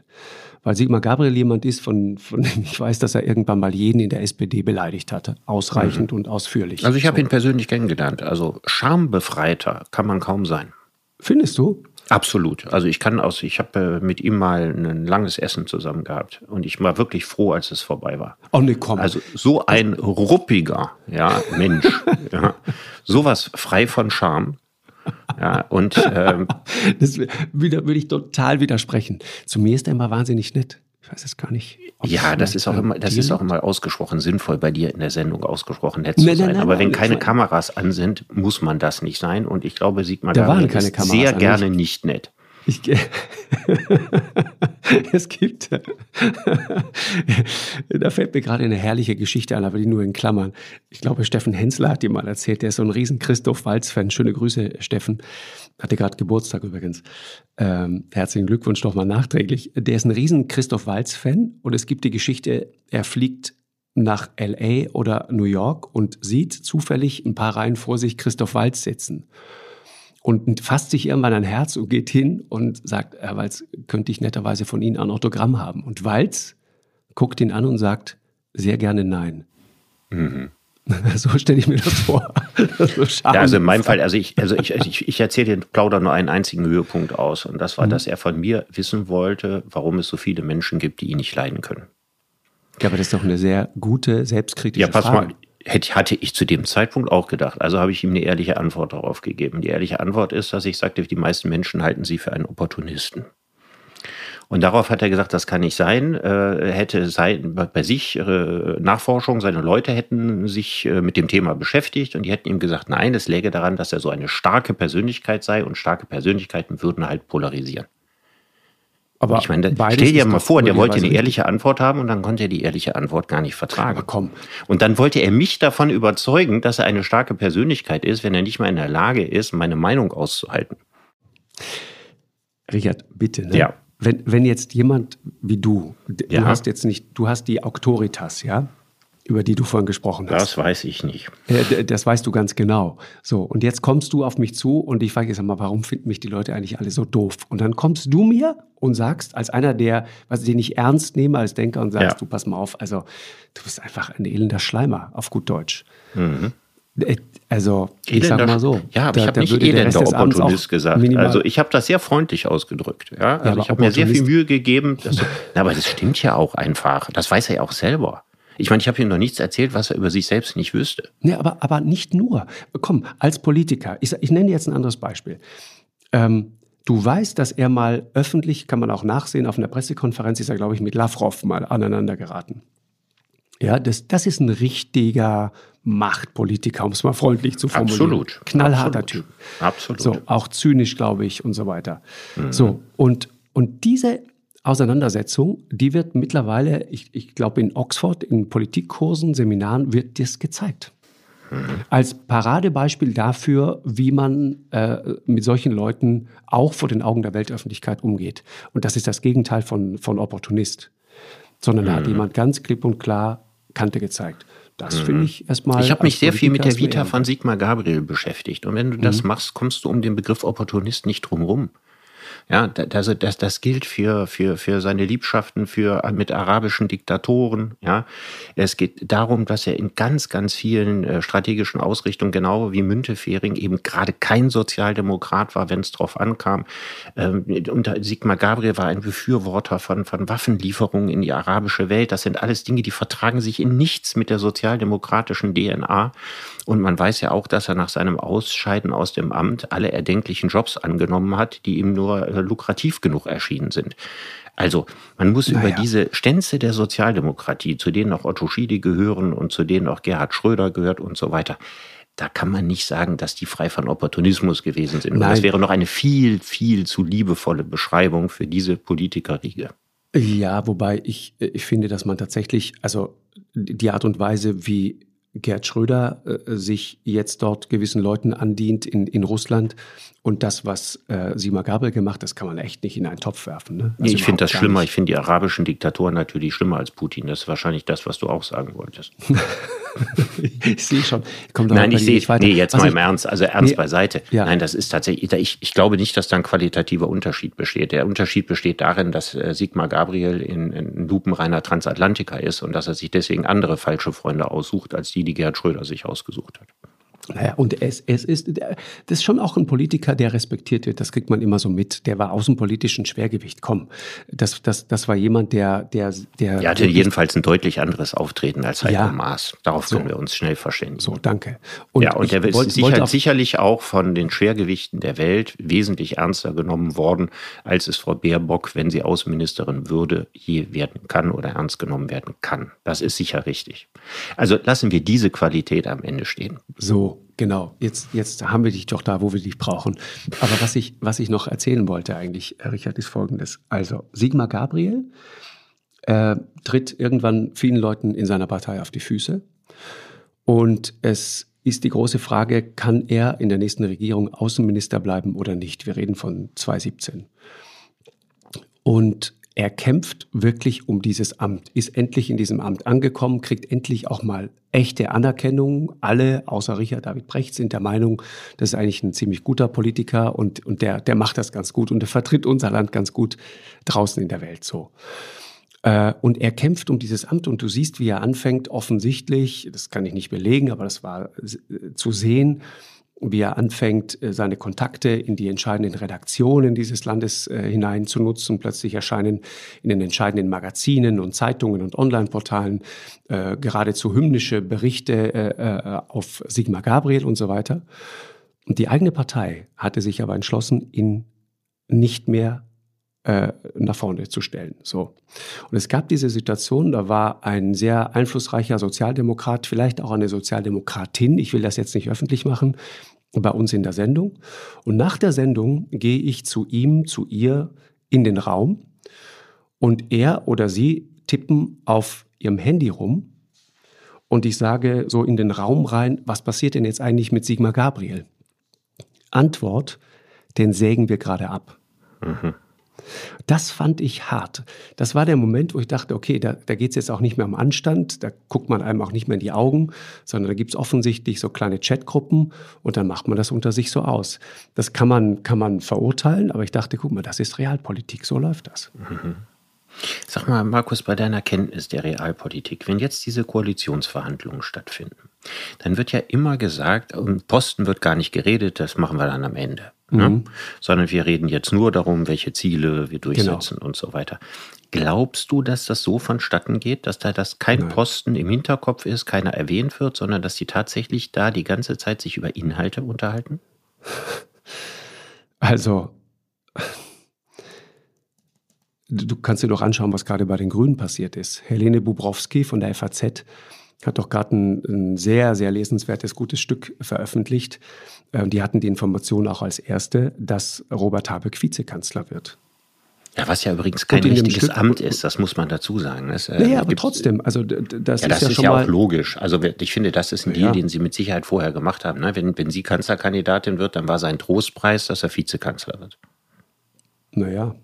Weil Sigmar Gabriel jemand ist, von, von dem ich weiß, dass er irgendwann mal jeden in der SPD beleidigt hatte. Ausreichend mhm. und ausführlich. Also ich habe so. ihn persönlich kennengelernt. Also schambefreiter kann man kaum sein. Findest du? Absolut. Also ich kann aus, ich habe äh, mit ihm mal ein langes Essen zusammen gehabt und ich war wirklich froh, als es vorbei war. Oh nee, komm. Also so ein ruppiger, ja, Mensch, *laughs* ja, sowas frei von Scham. Ja, und ähm, *laughs* das wieder, würde ich total widersprechen. Zu mir ist er immer wahnsinnig nett. Ich weiß es gar nicht. Ja, das ist auch immer, das ist auch immer ausgesprochen sinnvoll, bei dir in der Sendung ausgesprochen nett zu nein, sein. Nein, nein, Aber wenn keine Kameras an sind, muss man das nicht sein. Und ich glaube, Sigmar da waren keine ist sehr gerne nicht nett. Ich, *laughs* es gibt, da fällt mir gerade eine herrliche Geschichte an, aber die nur in Klammern. Ich glaube, Steffen Hensler hat die mal erzählt. Der ist so ein riesen Christoph Walz-Fan. Schöne Grüße, Steffen. Hatte gerade Geburtstag übrigens. Ähm, herzlichen Glückwunsch nochmal nachträglich. Der ist ein riesen Christoph Walz-Fan und es gibt die Geschichte, er fliegt nach LA oder New York und sieht zufällig ein paar Reihen vor sich Christoph Walz sitzen und fasst sich irgendwann ein Herz und geht hin und sagt, Herr Walz, könnte ich netterweise von Ihnen ein Autogramm haben? Und Walz guckt ihn an und sagt, sehr gerne nein. Mhm. *laughs* So stelle ich mir das vor. *laughs* Das so ja, also in meinem Fall, also ich, also ich, ich, ich erzähle den Plauder nur einen einzigen Höhepunkt aus. Und das war, mhm. dass er von mir wissen wollte, warum es so viele Menschen gibt, die ihn nicht leiden können. Ja, aber das ist doch eine sehr gute, selbstkritische Frage. Ja, pass Frage. mal, hätte, hatte ich zu dem Zeitpunkt auch gedacht. Also habe ich ihm eine ehrliche Antwort darauf gegeben. Die ehrliche Antwort ist, dass ich sagte, die meisten Menschen halten sie für einen Opportunisten. Und darauf hat er gesagt, das kann nicht sein. Er hätte sein, bei sich äh, Nachforschung, seine Leute hätten sich äh, mit dem Thema beschäftigt und die hätten ihm gesagt, nein, es läge daran, dass er so eine starke Persönlichkeit sei und starke Persönlichkeiten würden halt polarisieren. Aber ich meine, stell dir mal vor, der wollte eine ehrliche Antwort haben und dann konnte er die ehrliche Antwort gar nicht vertragen. Aber komm. Und dann wollte er mich davon überzeugen, dass er eine starke Persönlichkeit ist, wenn er nicht mal in der Lage ist, meine Meinung auszuhalten. Richard, bitte. Ne? Ja. Wenn, wenn jetzt jemand wie du, du ja. hast jetzt nicht, du hast die Autoritas, ja? Über die du vorhin gesprochen hast. Das weiß ich nicht. Das weißt du ganz genau. So, und jetzt kommst du auf mich zu und ich frage jetzt mal, warum finden mich die Leute eigentlich alle so doof? Und dann kommst du mir und sagst, als einer, der, was ich nicht ernst nehme als Denker und sagst, ja. du pass mal auf, also du bist einfach ein elender Schleimer, auf gut Deutsch. Mhm. Äh, also, ich elender, sag mal so. Ja, aber da, ich habe nicht elender Opportunist gesagt. Also, ich habe das sehr freundlich ausgedrückt. Ja, also ja, ich habe mir sehr viel Mühe gegeben. Dass, na, aber das stimmt ja auch einfach. Das weiß er ja auch selber. Ich meine, ich habe ihm noch nichts erzählt, was er über sich selbst nicht wüsste. Nee, aber, aber nicht nur. Komm, als Politiker, ich, ich nenne jetzt ein anderes Beispiel. Ähm, du weißt, dass er mal öffentlich, kann man auch nachsehen, auf einer Pressekonferenz ist er, glaube ich, mit Lavrov mal aneinander geraten. Ja, das, das ist ein richtiger Machtpolitiker, um es mal freundlich zu formulieren. Absolut. Knallharter Absolut. Typ. Absolut. So, auch zynisch, glaube ich, und so weiter. Mhm. So, und, und diese Auseinandersetzung, die wird mittlerweile, ich, ich glaube in Oxford, in Politikkursen, Seminaren, wird das gezeigt. Als Paradebeispiel dafür, wie man äh, mit solchen Leuten auch vor den Augen der Weltöffentlichkeit umgeht. Und das ist das Gegenteil von, von Opportunist. Sondern mhm. da hat mhm. jemand ganz klipp und klar Kante gezeigt. Das mhm. finde ich erstmal. Ich habe mich sehr viel mit der Vita von Sigmar Gabriel beschäftigt. Und wenn du das mhm. machst, kommst du um den Begriff Opportunist nicht drum rum. Ja, das, das, das gilt für, für, für seine Liebschaften für, mit arabischen Diktatoren. Ja, es geht darum, dass er in ganz, ganz vielen äh, strategischen Ausrichtungen, genau wie Müntefering, eben gerade kein Sozialdemokrat war, wenn es drauf ankam. Ähm, unter Sigmar Gabriel war ein Befürworter von, von Waffenlieferungen in die arabische Welt. Das sind alles Dinge, die vertragen sich in nichts mit der sozialdemokratischen DNA. Und man weiß ja auch, dass er nach seinem Ausscheiden aus dem Amt alle erdenklichen Jobs angenommen hat, die ihm nur äh, lukrativ genug erschienen sind. Also, man muss naja. über diese Stänze der Sozialdemokratie, zu denen auch Otto Schiede gehören und zu denen auch Gerhard Schröder gehört und so weiter, da kann man nicht sagen, dass die frei von Opportunismus gewesen sind. Und das wäre noch eine viel, viel zu liebevolle Beschreibung für diese Politikerriege. Ja, wobei ich, ich finde, dass man tatsächlich, also die Art und Weise, wie Gerd Schröder äh, sich jetzt dort gewissen Leuten andient in, in Russland, und das, was äh, Sima Gabel gemacht, das kann man echt nicht in einen Topf werfen. Ne? Also ich finde das schlimmer. Nicht. Ich finde die arabischen Diktatoren natürlich schlimmer als Putin. Das ist wahrscheinlich das, was du auch sagen wolltest. *laughs* ich sehe schon. Nein, ich sehe. Nee, jetzt also mal im Ernst. Also ernst nee, beiseite. Ja. Nein, das ist tatsächlich. Ich, ich glaube nicht, dass da ein qualitativer Unterschied besteht. Der Unterschied besteht darin, dass äh, Sigmar Gabriel in, in lupenreiner Transatlantiker ist und dass er sich deswegen andere falsche Freunde aussucht, als die, die Gerhard Schröder sich ausgesucht hat. Naja, und es, es ist, das ist schon auch ein Politiker, der respektiert wird. Das kriegt man immer so mit. Der war außenpolitisch ein Schwergewicht. Komm, das, das, das war jemand, der, der, der. Er hatte jedenfalls ein deutlich anderes Auftreten als Heiko ja, Maas. Darauf so, können wir uns schnell verständigen. So, danke. Und ja, und der ist wollt, sicher, sicherlich auch von den Schwergewichten der Welt wesentlich ernster genommen worden, als es Frau Baerbock, wenn sie Außenministerin würde, je werden kann oder ernst genommen werden kann. Das ist sicher richtig. Also lassen wir diese Qualität am Ende stehen. So, genau. Jetzt, jetzt haben wir dich doch da, wo wir dich brauchen. Aber was ich, was ich noch erzählen wollte eigentlich, Richard, ist folgendes. Also, Sigmar Gabriel äh, tritt irgendwann vielen Leuten in seiner Partei auf die Füße. Und es ist die große Frage, kann er in der nächsten Regierung Außenminister bleiben oder nicht? Wir reden von 2017. Und er kämpft wirklich um dieses Amt, ist endlich in diesem Amt angekommen, kriegt endlich auch mal echte Anerkennung. Alle, außer Richard David Brecht, sind der Meinung, das ist eigentlich ein ziemlich guter Politiker und, und der, der macht das ganz gut und der vertritt unser Land ganz gut draußen in der Welt so. Äh, und er kämpft um dieses Amt und du siehst, wie er anfängt, offensichtlich, das kann ich nicht belegen, aber das war äh, zu sehen, wie er anfängt, äh, seine Kontakte in die entscheidenden Redaktionen dieses Landes äh, hinein zu nutzen. Plötzlich erscheinen in den entscheidenden Magazinen und Zeitungen und Online-Portalen äh, geradezu hymnische Berichte äh, äh, auf Sigmar Gabriel und so weiter. Und die eigene Partei hatte sich aber entschlossen, ihn nicht mehr nach vorne zu stellen. So. Und es gab diese Situation, da war ein sehr einflussreicher Sozialdemokrat, vielleicht auch eine Sozialdemokratin, ich will das jetzt nicht öffentlich machen, bei uns in der Sendung. Und nach der Sendung gehe ich zu ihm, zu ihr in den Raum und er oder sie tippen auf ihrem Handy rum und ich sage so in den Raum rein, was passiert denn jetzt eigentlich mit Sigmar Gabriel? Antwort, den sägen wir gerade ab. Mhm. Das fand ich hart. Das war der Moment, wo ich dachte, okay, da, da geht es jetzt auch nicht mehr um Anstand, da guckt man einem auch nicht mehr in die Augen, sondern da gibt es offensichtlich so kleine Chatgruppen und dann macht man das unter sich so aus. Das kann man, kann man verurteilen, aber ich dachte, guck mal, das ist Realpolitik, so läuft das. Mhm. Sag mal, Markus, bei deiner Kenntnis der Realpolitik, wenn jetzt diese Koalitionsverhandlungen stattfinden, dann wird ja immer gesagt, um Posten wird gar nicht geredet, das machen wir dann am Ende. Mhm. Ne? Sondern wir reden jetzt nur darum, welche Ziele wir durchsetzen genau. und so weiter. Glaubst du, dass das so vonstatten geht, dass da das kein Nein. Posten im Hinterkopf ist, keiner erwähnt wird, sondern dass sie tatsächlich da die ganze Zeit sich über Inhalte unterhalten? *laughs* Also, du kannst dir doch anschauen, was gerade bei den Grünen passiert ist. Helene Bubrowski von der FAZ hat doch gerade ein, ein, sehr, sehr lesenswertes, gutes Stück veröffentlicht. Äh, die hatten die Information auch als erste, dass Robert Habeck Vizekanzler wird. Ja, was ja übrigens kein richtiges Stück, Amt ist, das muss man dazu sagen. Das, äh, naja, aber trotzdem, also das ja, ist das ja ist schon ja auch logisch. Also ich finde, das ist ein Deal, ja. den Sie mit Sicherheit vorher gemacht haben. Ne? Wenn, wenn sie Kanzlerkandidatin wird, dann war sein Trostpreis, dass er Vizekanzler wird. Naja,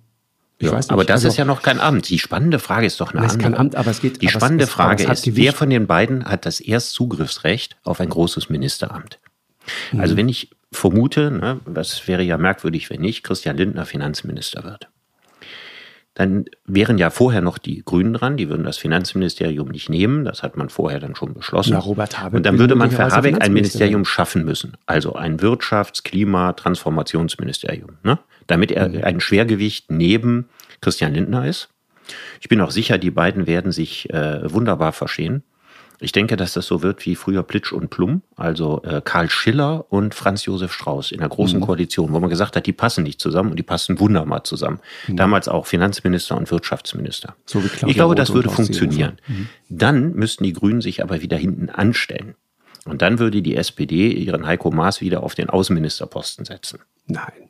ich ja, weiß nicht. Aber das also, ist ja noch kein Amt. Die spannende Frage ist doch eine andere. Es ist kein Amt, aber es geht. Die spannende es, Frage ist, wer von den beiden hat das Erstzugriffsrecht auf ein großes Ministeramt? Mhm. Also wenn ich vermute, ne, das wäre ja merkwürdig, wenn nicht, Christian Lindner Finanzminister wird. Dann wären ja vorher noch die Grünen dran, die würden das Finanzministerium nicht nehmen, das hat man vorher dann schon beschlossen. Na, Robert Habeck Und dann würde man für Habeck ein Ministerium schaffen müssen, also ein Wirtschafts-, Klima-, Transformationsministerium. Ne? damit er mhm. ein Schwergewicht neben Christian Lindner ist. Ich bin auch sicher, die beiden werden sich äh, wunderbar verstehen. Ich denke, dass das so wird wie früher Plitsch und Plum, also äh, Karl Schiller und Franz Josef Strauß in der großen mhm. Koalition, wo man gesagt hat, die passen nicht zusammen und die passen wunderbar zusammen. Mhm. Damals auch Finanzminister und Wirtschaftsminister. So ich glaube, das würde funktionieren. Mhm. Dann müssten die Grünen sich aber wieder hinten anstellen. Und dann würde die SPD ihren Heiko Maas wieder auf den Außenministerposten setzen. Nein.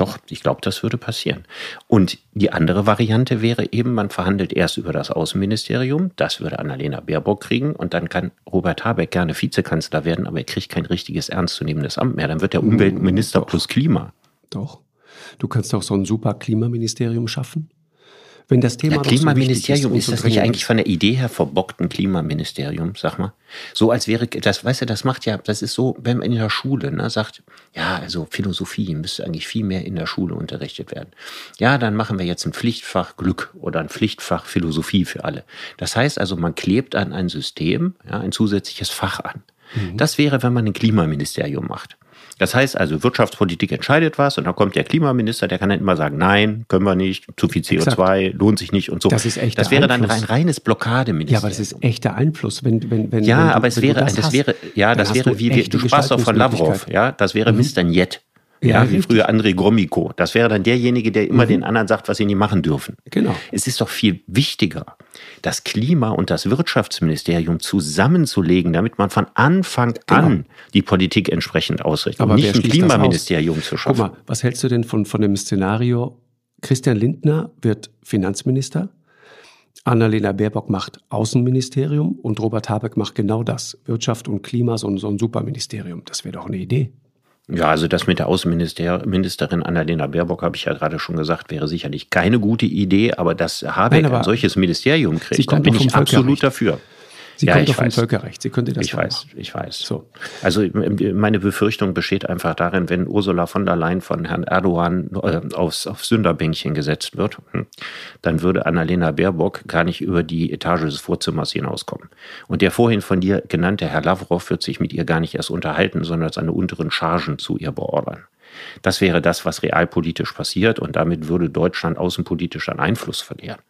Doch, ich glaube, das würde passieren. Und die andere Variante wäre eben, man verhandelt erst über das Außenministerium, das würde Annalena Baerbock kriegen und dann kann Robert Habeck gerne Vizekanzler werden, aber er kriegt kein richtiges ernstzunehmendes Amt mehr. Dann wird er Umweltminister Doch. plus Klima. Doch. Du kannst doch so ein super Klimaministerium schaffen. Wenn das Thema ja, Klimaministerium so ist, ist das nicht eigentlich von der Idee her verbockt, ein Klimaministerium, sag mal? So als wäre, das, weißt du, das macht ja, das ist so, wenn man in der Schule ne, sagt, ja, also Philosophie müsste eigentlich viel mehr in der Schule unterrichtet werden. Ja, dann machen wir jetzt ein Pflichtfach Glück oder ein Pflichtfach Philosophie für alle. Das heißt also, man klebt an ein System, ja, ein zusätzliches Fach an. Mhm. Das wäre, wenn man ein Klimaministerium macht. Das heißt also, Wirtschaftspolitik entscheidet was und dann kommt der Klimaminister, der kann dann immer sagen, nein, können wir nicht, zu viel CO2, Exakt. lohnt sich nicht und so. Das ist echt Das wäre Einfluss. dann ein reines Blockadeministerium. Ja, aber das ist echter Einfluss, wenn wenn wenn Ja, wenn aber es wäre das, das wäre ja, das wäre wie du sprachst doch von Lavrov, ja, das wäre mhm. Mr. Njet. Ja, ja, wie früher André Gromiko. Das wäre dann derjenige, der immer mhm. den anderen sagt, was sie nicht machen dürfen. Genau. Es ist doch viel wichtiger, das Klima- und das Wirtschaftsministerium zusammenzulegen, damit man von Anfang genau. an die Politik entsprechend ausrichtet. Aber nicht ein Klimaministerium zu schaffen. Guck mal, was hältst du denn von, von dem Szenario? Christian Lindner wird Finanzminister. Annalena Baerbock macht Außenministerium und Robert Habeck macht genau das. Wirtschaft und Klima, so ein, so ein Superministerium. Das wäre doch eine Idee. Ja, also das mit der Außenministerin Annalena Baerbock, habe ich ja gerade schon gesagt, wäre sicherlich keine gute Idee, aber dass Habeck Nein, aber ein solches Ministerium kriegt, dann bin ich absolut dafür. Sie ja, kommt doch vom Völkerrecht. Sie könnte das Ich weiß, machen. ich weiß. So. Also meine Befürchtung besteht einfach darin, wenn Ursula von der Leyen von Herrn Erdogan äh, aufs, aufs Sünderbänkchen gesetzt wird, hm, dann würde Annalena Baerbock gar nicht über die Etage des Vorzimmers hinauskommen. Und der vorhin von dir genannte Herr Lavrov wird sich mit ihr gar nicht erst unterhalten, sondern seine unteren Chargen zu ihr beordern. Das wäre das, was realpolitisch passiert und damit würde Deutschland außenpolitisch an Einfluss verlieren.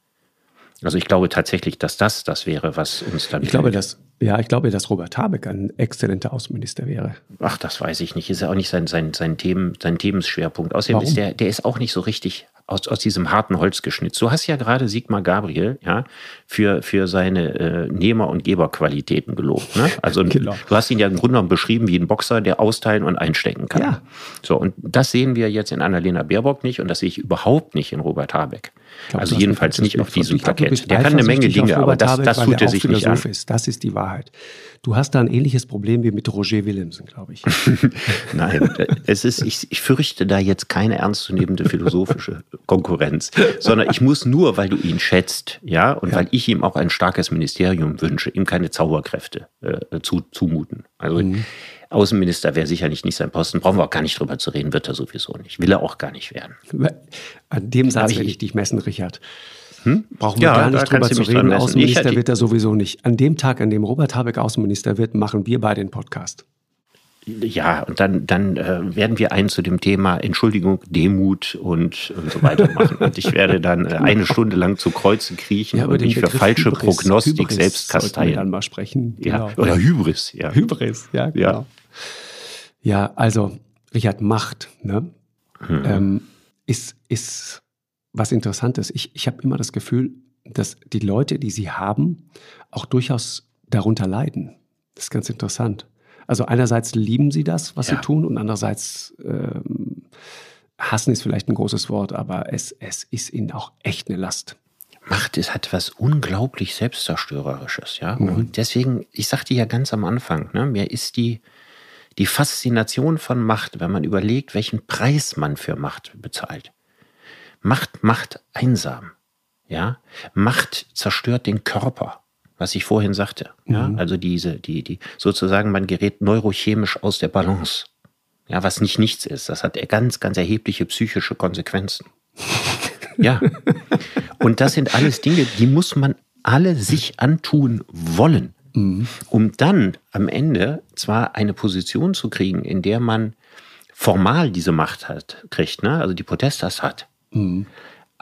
Also ich glaube tatsächlich, dass das das wäre, was uns dann. Ich glaube, dass ja, ich glaube, dass Robert Habeck ein exzellenter Außenminister wäre. Ach, das weiß ich nicht. Ist ja auch nicht sein, sein, sein, Themen, sein Themenschwerpunkt. Außerdem Warum? ist der, der ist auch nicht so richtig aus, aus diesem harten Holz geschnitzt. Du hast ja gerade Sigmar Gabriel ja, für, für seine äh, Nehmer- und Geberqualitäten gelobt. Ne? Also *laughs* genau. du hast ihn ja im Grunde genommen beschrieben wie ein Boxer, der austeilen und einstecken kann. Ja. So, und das sehen wir jetzt in Annalena Baerbock nicht und das sehe ich überhaupt nicht in Robert Habeck. Glaub, also jedenfalls nicht auf diesem Parkett. Der kann eine Menge Dinge, aber das, das tut er sich nicht an. Ist. Das ist die Wahrheit. Du hast da ein ähnliches Problem wie mit Roger Willemsen, glaube ich. *laughs* Nein, es ist, ich, ich fürchte da jetzt keine ernstzunehmende philosophische Konkurrenz, sondern ich muss nur, weil du ihn schätzt, ja, und ja. weil ich ihm auch ein starkes Ministerium wünsche, ihm keine Zauberkräfte äh, zu, zumuten. Also mhm. Außenminister wäre sicherlich nicht sein Posten, brauchen wir auch gar nicht drüber zu reden, wird er sowieso nicht. Will er auch gar nicht werden. An dem Satz werde ich dich messen, Richard. Hm? Brauchen wir ja, gar nicht drüber zu reden. Außenminister wird er sowieso nicht. An dem Tag, an dem Robert Habeck Außenminister wird, machen wir beide den Podcast. Ja, und dann, dann äh, werden wir einen zu dem Thema Entschuldigung, Demut und, und so weiter machen. Und ich werde dann äh, eine Stunde lang zu Kreuze kriechen ja, und mich für falsche Hybris, Prognostik Hybris selbst kasteien. dann mal sprechen. Genau. Ja, oder Hybris, ja. Hybris, ja, genau. Ja, ja also, Richard, Macht ne? Mhm. Ähm, ist, ist was Interessantes. Ich, ich habe immer das Gefühl, dass die Leute, die sie haben, auch durchaus darunter leiden. Das ist ganz interessant. Also einerseits lieben sie das, was ja. sie tun, und andererseits ähm, hassen ist vielleicht ein großes Wort, aber es, es ist ihnen auch echt eine Last. Macht es hat was unglaublich Selbstzerstörerisches, ja. Mhm. Und deswegen, ich sagte ja ganz am Anfang, ne, mir ist die, die Faszination von Macht, wenn man überlegt, welchen Preis man für Macht bezahlt. Macht macht einsam. Ja, Macht zerstört den Körper, was ich vorhin sagte. Ja, mhm. also diese, die, die, sozusagen, man gerät neurochemisch aus der Balance. Ja, was nicht nichts ist. Das hat ganz, ganz erhebliche psychische Konsequenzen. *laughs* ja. Und das sind alles Dinge, die muss man alle sich antun wollen, mhm. um dann am Ende zwar eine Position zu kriegen, in der man formal diese Macht hat, kriegt, ne? also die Protestas hat, Mhm.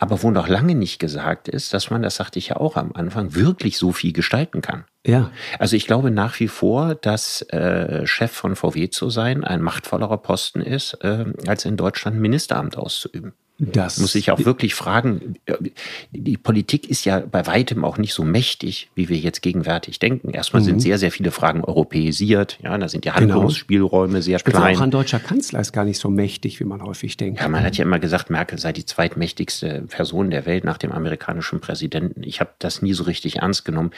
Aber wo noch lange nicht gesagt ist, dass man, das sagte ich ja auch am Anfang, wirklich so viel gestalten kann. Ja. Also ich glaube nach wie vor, dass äh, Chef von VW zu sein ein machtvollerer Posten ist, äh, als in Deutschland Ministeramt auszuüben. Das muss ich auch wirklich fragen. Die Politik ist ja bei weitem auch nicht so mächtig, wie wir jetzt gegenwärtig denken. Erstmal mhm. sind sehr, sehr viele Fragen europäisiert. Ja, da sind die genau. Handlungsspielräume genau. sehr klein. Auch ein deutscher Kanzler ist gar nicht so mächtig, wie man häufig denkt. Ja, man hat ja immer gesagt, Merkel sei die zweitmächtigste Person der Welt nach dem amerikanischen Präsidenten. Ich habe das nie so richtig ernst genommen.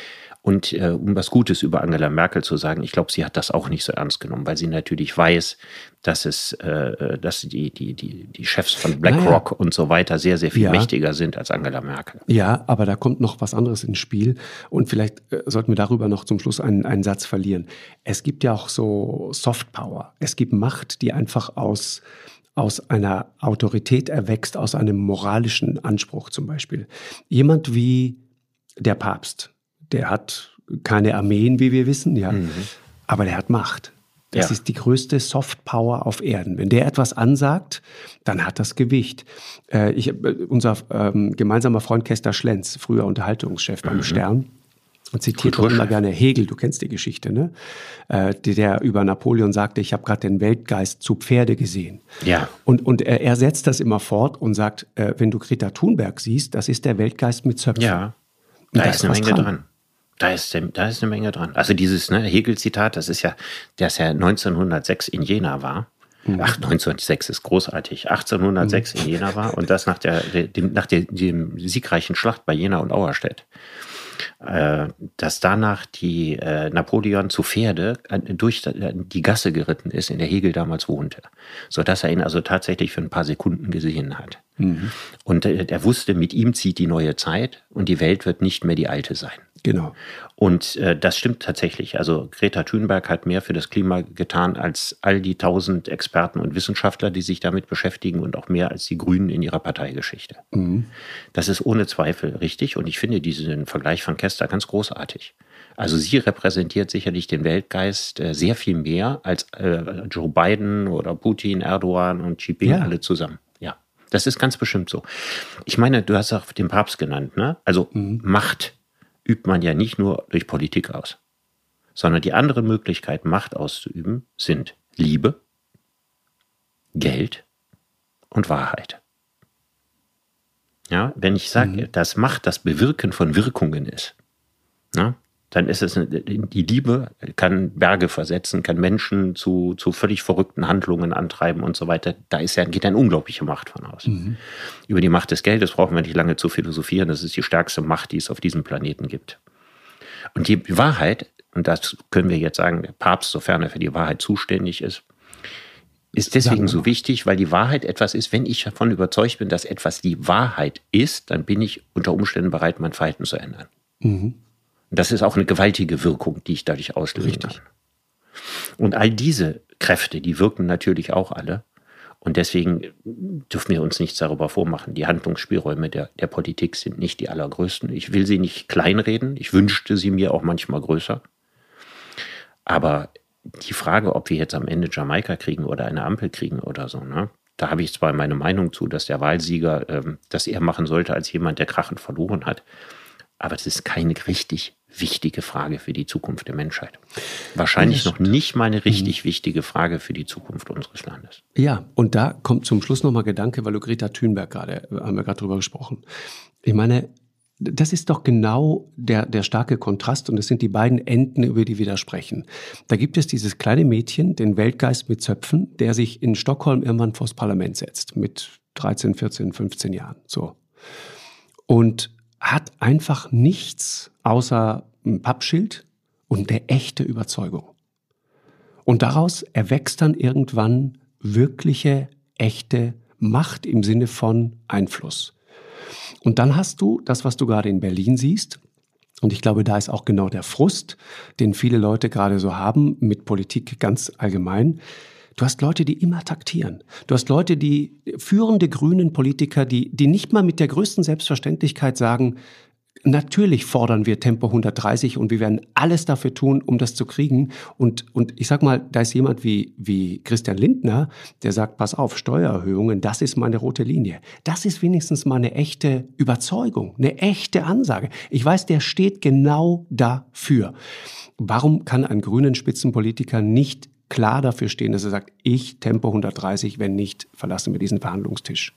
Und äh, um was Gutes über Angela Merkel zu sagen, ich glaube, sie hat das auch nicht so ernst genommen, weil sie natürlich weiß, dass es, äh, dass die, die, die, die Chefs von BlackRock naja. und so weiter sehr, sehr viel ja. mächtiger sind als Angela Merkel. Ja, aber da kommt noch was anderes ins Spiel. Und vielleicht äh, sollten wir darüber noch zum Schluss einen, einen Satz verlieren. Es gibt ja auch so Soft Power. Es gibt Macht, die einfach aus aus einer Autorität erwächst, aus einem moralischen Anspruch zum Beispiel. Jemand wie der Papst, der hat keine Armeen, wie wir wissen, ja, mhm. aber der hat Macht. Das ja. ist die größte Soft Power auf Erden. Wenn der etwas ansagt, dann hat das Gewicht. Äh, ich, äh, unser ähm, gemeinsamer Freund Kester Schlenz, früher Unterhaltungschef beim mhm. Stern, und zitiert auch immer gerne Hegel, du kennst die Geschichte, ne? Äh, der über Napoleon sagte, ich habe gerade den Weltgeist zu Pferde gesehen. Ja. Und, und er, er setzt das immer fort und sagt, äh, wenn du Greta Thunberg siehst, das ist der Weltgeist mit Zöpfen. Ja, da, da ist eine Menge dran. dran. Da ist, da ist eine Menge dran. Also dieses ne, Hegel-Zitat, das ist ja, das ja 1906 in Jena war. Mhm. Ach, 1906 ist großartig. 1806 mhm. in Jena war und das nach der, dem, nach der, dem siegreichen Schlacht bei Jena und Auerstedt. Äh, dass danach die äh, Napoleon zu Pferde durch die Gasse geritten ist, in der Hegel damals wohnte, sodass er ihn also tatsächlich für ein paar Sekunden gesehen hat. Mhm. Und er wusste, mit ihm zieht die neue Zeit und die Welt wird nicht mehr die alte sein. Genau. Und äh, das stimmt tatsächlich. Also Greta Thunberg hat mehr für das Klima getan als all die tausend Experten und Wissenschaftler, die sich damit beschäftigen und auch mehr als die Grünen in ihrer Parteigeschichte. Mhm. Das ist ohne Zweifel richtig und ich finde diesen Vergleich von Kester ganz großartig. Also sie repräsentiert sicherlich den Weltgeist äh, sehr viel mehr als äh, Joe Biden oder Putin, Erdogan und Xi Jinping ja. alle zusammen. Das ist ganz bestimmt so. Ich meine, du hast auch den Papst genannt, ne? Also mhm. Macht übt man ja nicht nur durch Politik aus, sondern die andere Möglichkeit, Macht auszuüben, sind Liebe, Geld und Wahrheit. Ja, wenn ich sage, mhm. dass Macht das Bewirken von Wirkungen ist, na, dann ist es die Liebe kann Berge versetzen, kann Menschen zu, zu völlig verrückten Handlungen antreiben und so weiter. Da ist ja, geht eine unglaubliche Macht von aus. Mhm. Über die Macht des Geldes brauchen wir nicht lange zu philosophieren. Das ist die stärkste Macht, die es auf diesem Planeten gibt. Und die Wahrheit, und das können wir jetzt sagen, der Papst, sofern er für die Wahrheit zuständig ist, ist deswegen so wichtig, weil die Wahrheit etwas ist, wenn ich davon überzeugt bin, dass etwas die Wahrheit ist, dann bin ich unter Umständen bereit, mein Verhalten zu ändern. Mhm. Das ist auch eine gewaltige Wirkung, die ich dadurch auslösen Richtig. kann. Und all diese Kräfte, die wirken natürlich auch alle. Und deswegen dürfen wir uns nichts darüber vormachen. Die Handlungsspielräume der, der Politik sind nicht die allergrößten. Ich will sie nicht kleinreden. Ich wünschte sie mir auch manchmal größer. Aber die Frage, ob wir jetzt am Ende Jamaika kriegen oder eine Ampel kriegen oder so, ne? da habe ich zwar meine Meinung zu, dass der Wahlsieger ähm, das eher machen sollte als jemand, der krachend verloren hat. Aber es ist keine richtig wichtige Frage für die Zukunft der Menschheit. Wahrscheinlich noch nicht mal eine richtig mhm. wichtige Frage für die Zukunft unseres Landes. Ja, und da kommt zum Schluss nochmal Gedanke, weil du Greta Thunberg gerade, haben wir gerade drüber gesprochen. Ich meine, das ist doch genau der, der starke Kontrast und das sind die beiden Enden, über die wir da sprechen. Da gibt es dieses kleine Mädchen, den Weltgeist mit Zöpfen, der sich in Stockholm irgendwann vors Parlament setzt, mit 13, 14, 15 Jahren, so. Und hat einfach nichts außer ein Pappschild und eine echte Überzeugung. Und daraus erwächst dann irgendwann wirkliche, echte Macht im Sinne von Einfluss. Und dann hast du das, was du gerade in Berlin siehst. Und ich glaube, da ist auch genau der Frust, den viele Leute gerade so haben mit Politik ganz allgemein. Du hast Leute, die immer taktieren. Du hast Leute, die führende grünen Politiker, die, die nicht mal mit der größten Selbstverständlichkeit sagen, Natürlich fordern wir Tempo 130 und wir werden alles dafür tun, um das zu kriegen. Und, und ich sag mal, da ist jemand wie, wie Christian Lindner, der sagt, pass auf, Steuererhöhungen, das ist meine rote Linie. Das ist wenigstens mal eine echte Überzeugung, eine echte Ansage. Ich weiß, der steht genau dafür. Warum kann ein grünen Spitzenpolitiker nicht klar dafür stehen, dass er sagt, ich Tempo 130, wenn nicht, verlassen wir diesen Verhandlungstisch?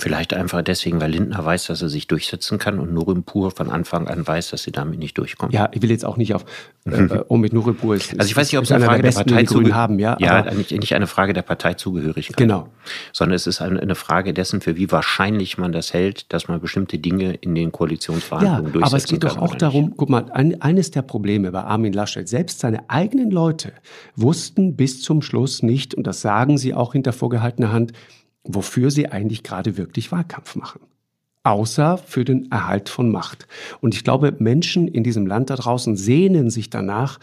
Vielleicht einfach deswegen, weil Lindner weiß, dass er sich durchsetzen kann und Nurimpur von Anfang an weiß, dass sie damit nicht durchkommt. Ja, ich will jetzt auch nicht auf, äh, mhm. um mit Nurimpur ist. Also ich weiß nicht, ob es eine Frage der, der Partei haben, ja. Ja, nicht, nicht eine Frage der Parteizugehörigkeit. Genau. Sondern es ist eine, eine, Frage dessen, für wie wahrscheinlich man das hält, dass man bestimmte Dinge in den Koalitionsverhandlungen ja, durchsetzen kann. Aber es geht doch auch darum, guck mal, ein, eines der Probleme bei Armin Laschet, selbst seine eigenen Leute wussten bis zum Schluss nicht, und das sagen sie auch hinter vorgehaltener Hand, wofür sie eigentlich gerade wirklich Wahlkampf machen. Außer für den Erhalt von Macht. Und ich glaube, Menschen in diesem Land da draußen sehnen sich danach,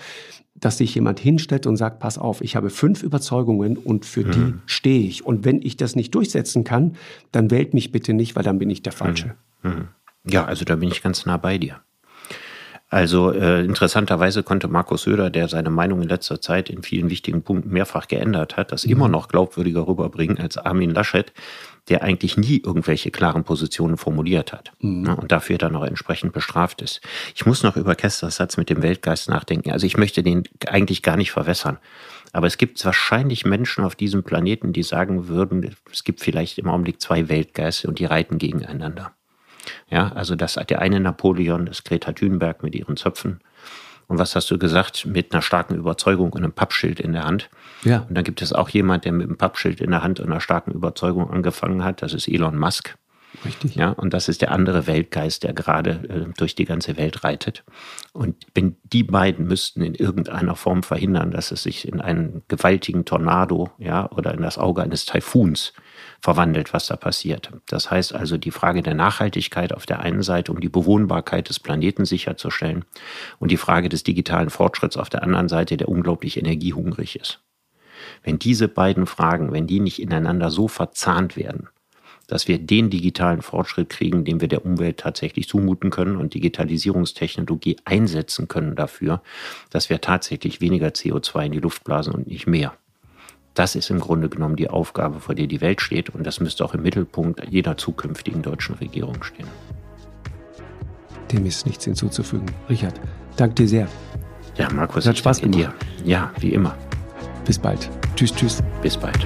dass sich jemand hinstellt und sagt, pass auf, ich habe fünf Überzeugungen und für mhm. die stehe ich. Und wenn ich das nicht durchsetzen kann, dann wählt mich bitte nicht, weil dann bin ich der Falsche. Mhm. mhm. Ja, also da bin ich ganz nah bei dir. Also äh, interessanterweise konnte Markus Söder, der seine Meinung in letzter Zeit in vielen wichtigen Punkten mehrfach geändert hat, das mhm. immer noch glaubwürdiger rüberbringen als Armin Laschet, der eigentlich nie irgendwelche klaren Positionen formuliert hat mhm. ne, und dafür dann auch entsprechend bestraft ist. Ich muss noch über Kesters Satz mit dem Weltgeist nachdenken. Also ich möchte den eigentlich gar nicht verwässern. Aber es gibt wahrscheinlich Menschen auf diesem Planeten, die sagen würden, es gibt vielleicht im Augenblick zwei Weltgeister und die reiten gegeneinander. Ja, also das der eine Napoleon, das Greta Thunberg mit ihren Zöpfen. Und was hast du gesagt? Mit einer starken Überzeugung und einem Pappschild in der Hand. Ja. Und dann gibt es auch jemand, der mit einem Pappschild in der Hand und einer starken Überzeugung angefangen hat. Das ist Elon Musk. Richtig. Ja, und das ist der andere Weltgeist, der gerade äh, durch die ganze Welt reitet. Und wenn die beiden müssten in irgendeiner Form verhindern, dass es sich in einen gewaltigen Tornado, ja, oder in das Auge eines Taifuns verwandelt, was da passiert. Das heißt also die Frage der Nachhaltigkeit auf der einen Seite, um die Bewohnbarkeit des Planeten sicherzustellen und die Frage des digitalen Fortschritts auf der anderen Seite, der unglaublich energiehungrig ist. Wenn diese beiden Fragen, wenn die nicht ineinander so verzahnt werden, dass wir den digitalen Fortschritt kriegen, den wir der Umwelt tatsächlich zumuten können und Digitalisierungstechnologie einsetzen können dafür, dass wir tatsächlich weniger CO2 in die Luft blasen und nicht mehr. Das ist im Grunde genommen die Aufgabe, vor der die Welt steht. Und das müsste auch im Mittelpunkt jeder zukünftigen deutschen Regierung stehen. Dem ist nichts hinzuzufügen. Richard, danke dir sehr. Ja, Markus, es hat Spaß gemacht. dir. Ja, wie immer. Bis bald. Tschüss, tschüss. Bis bald.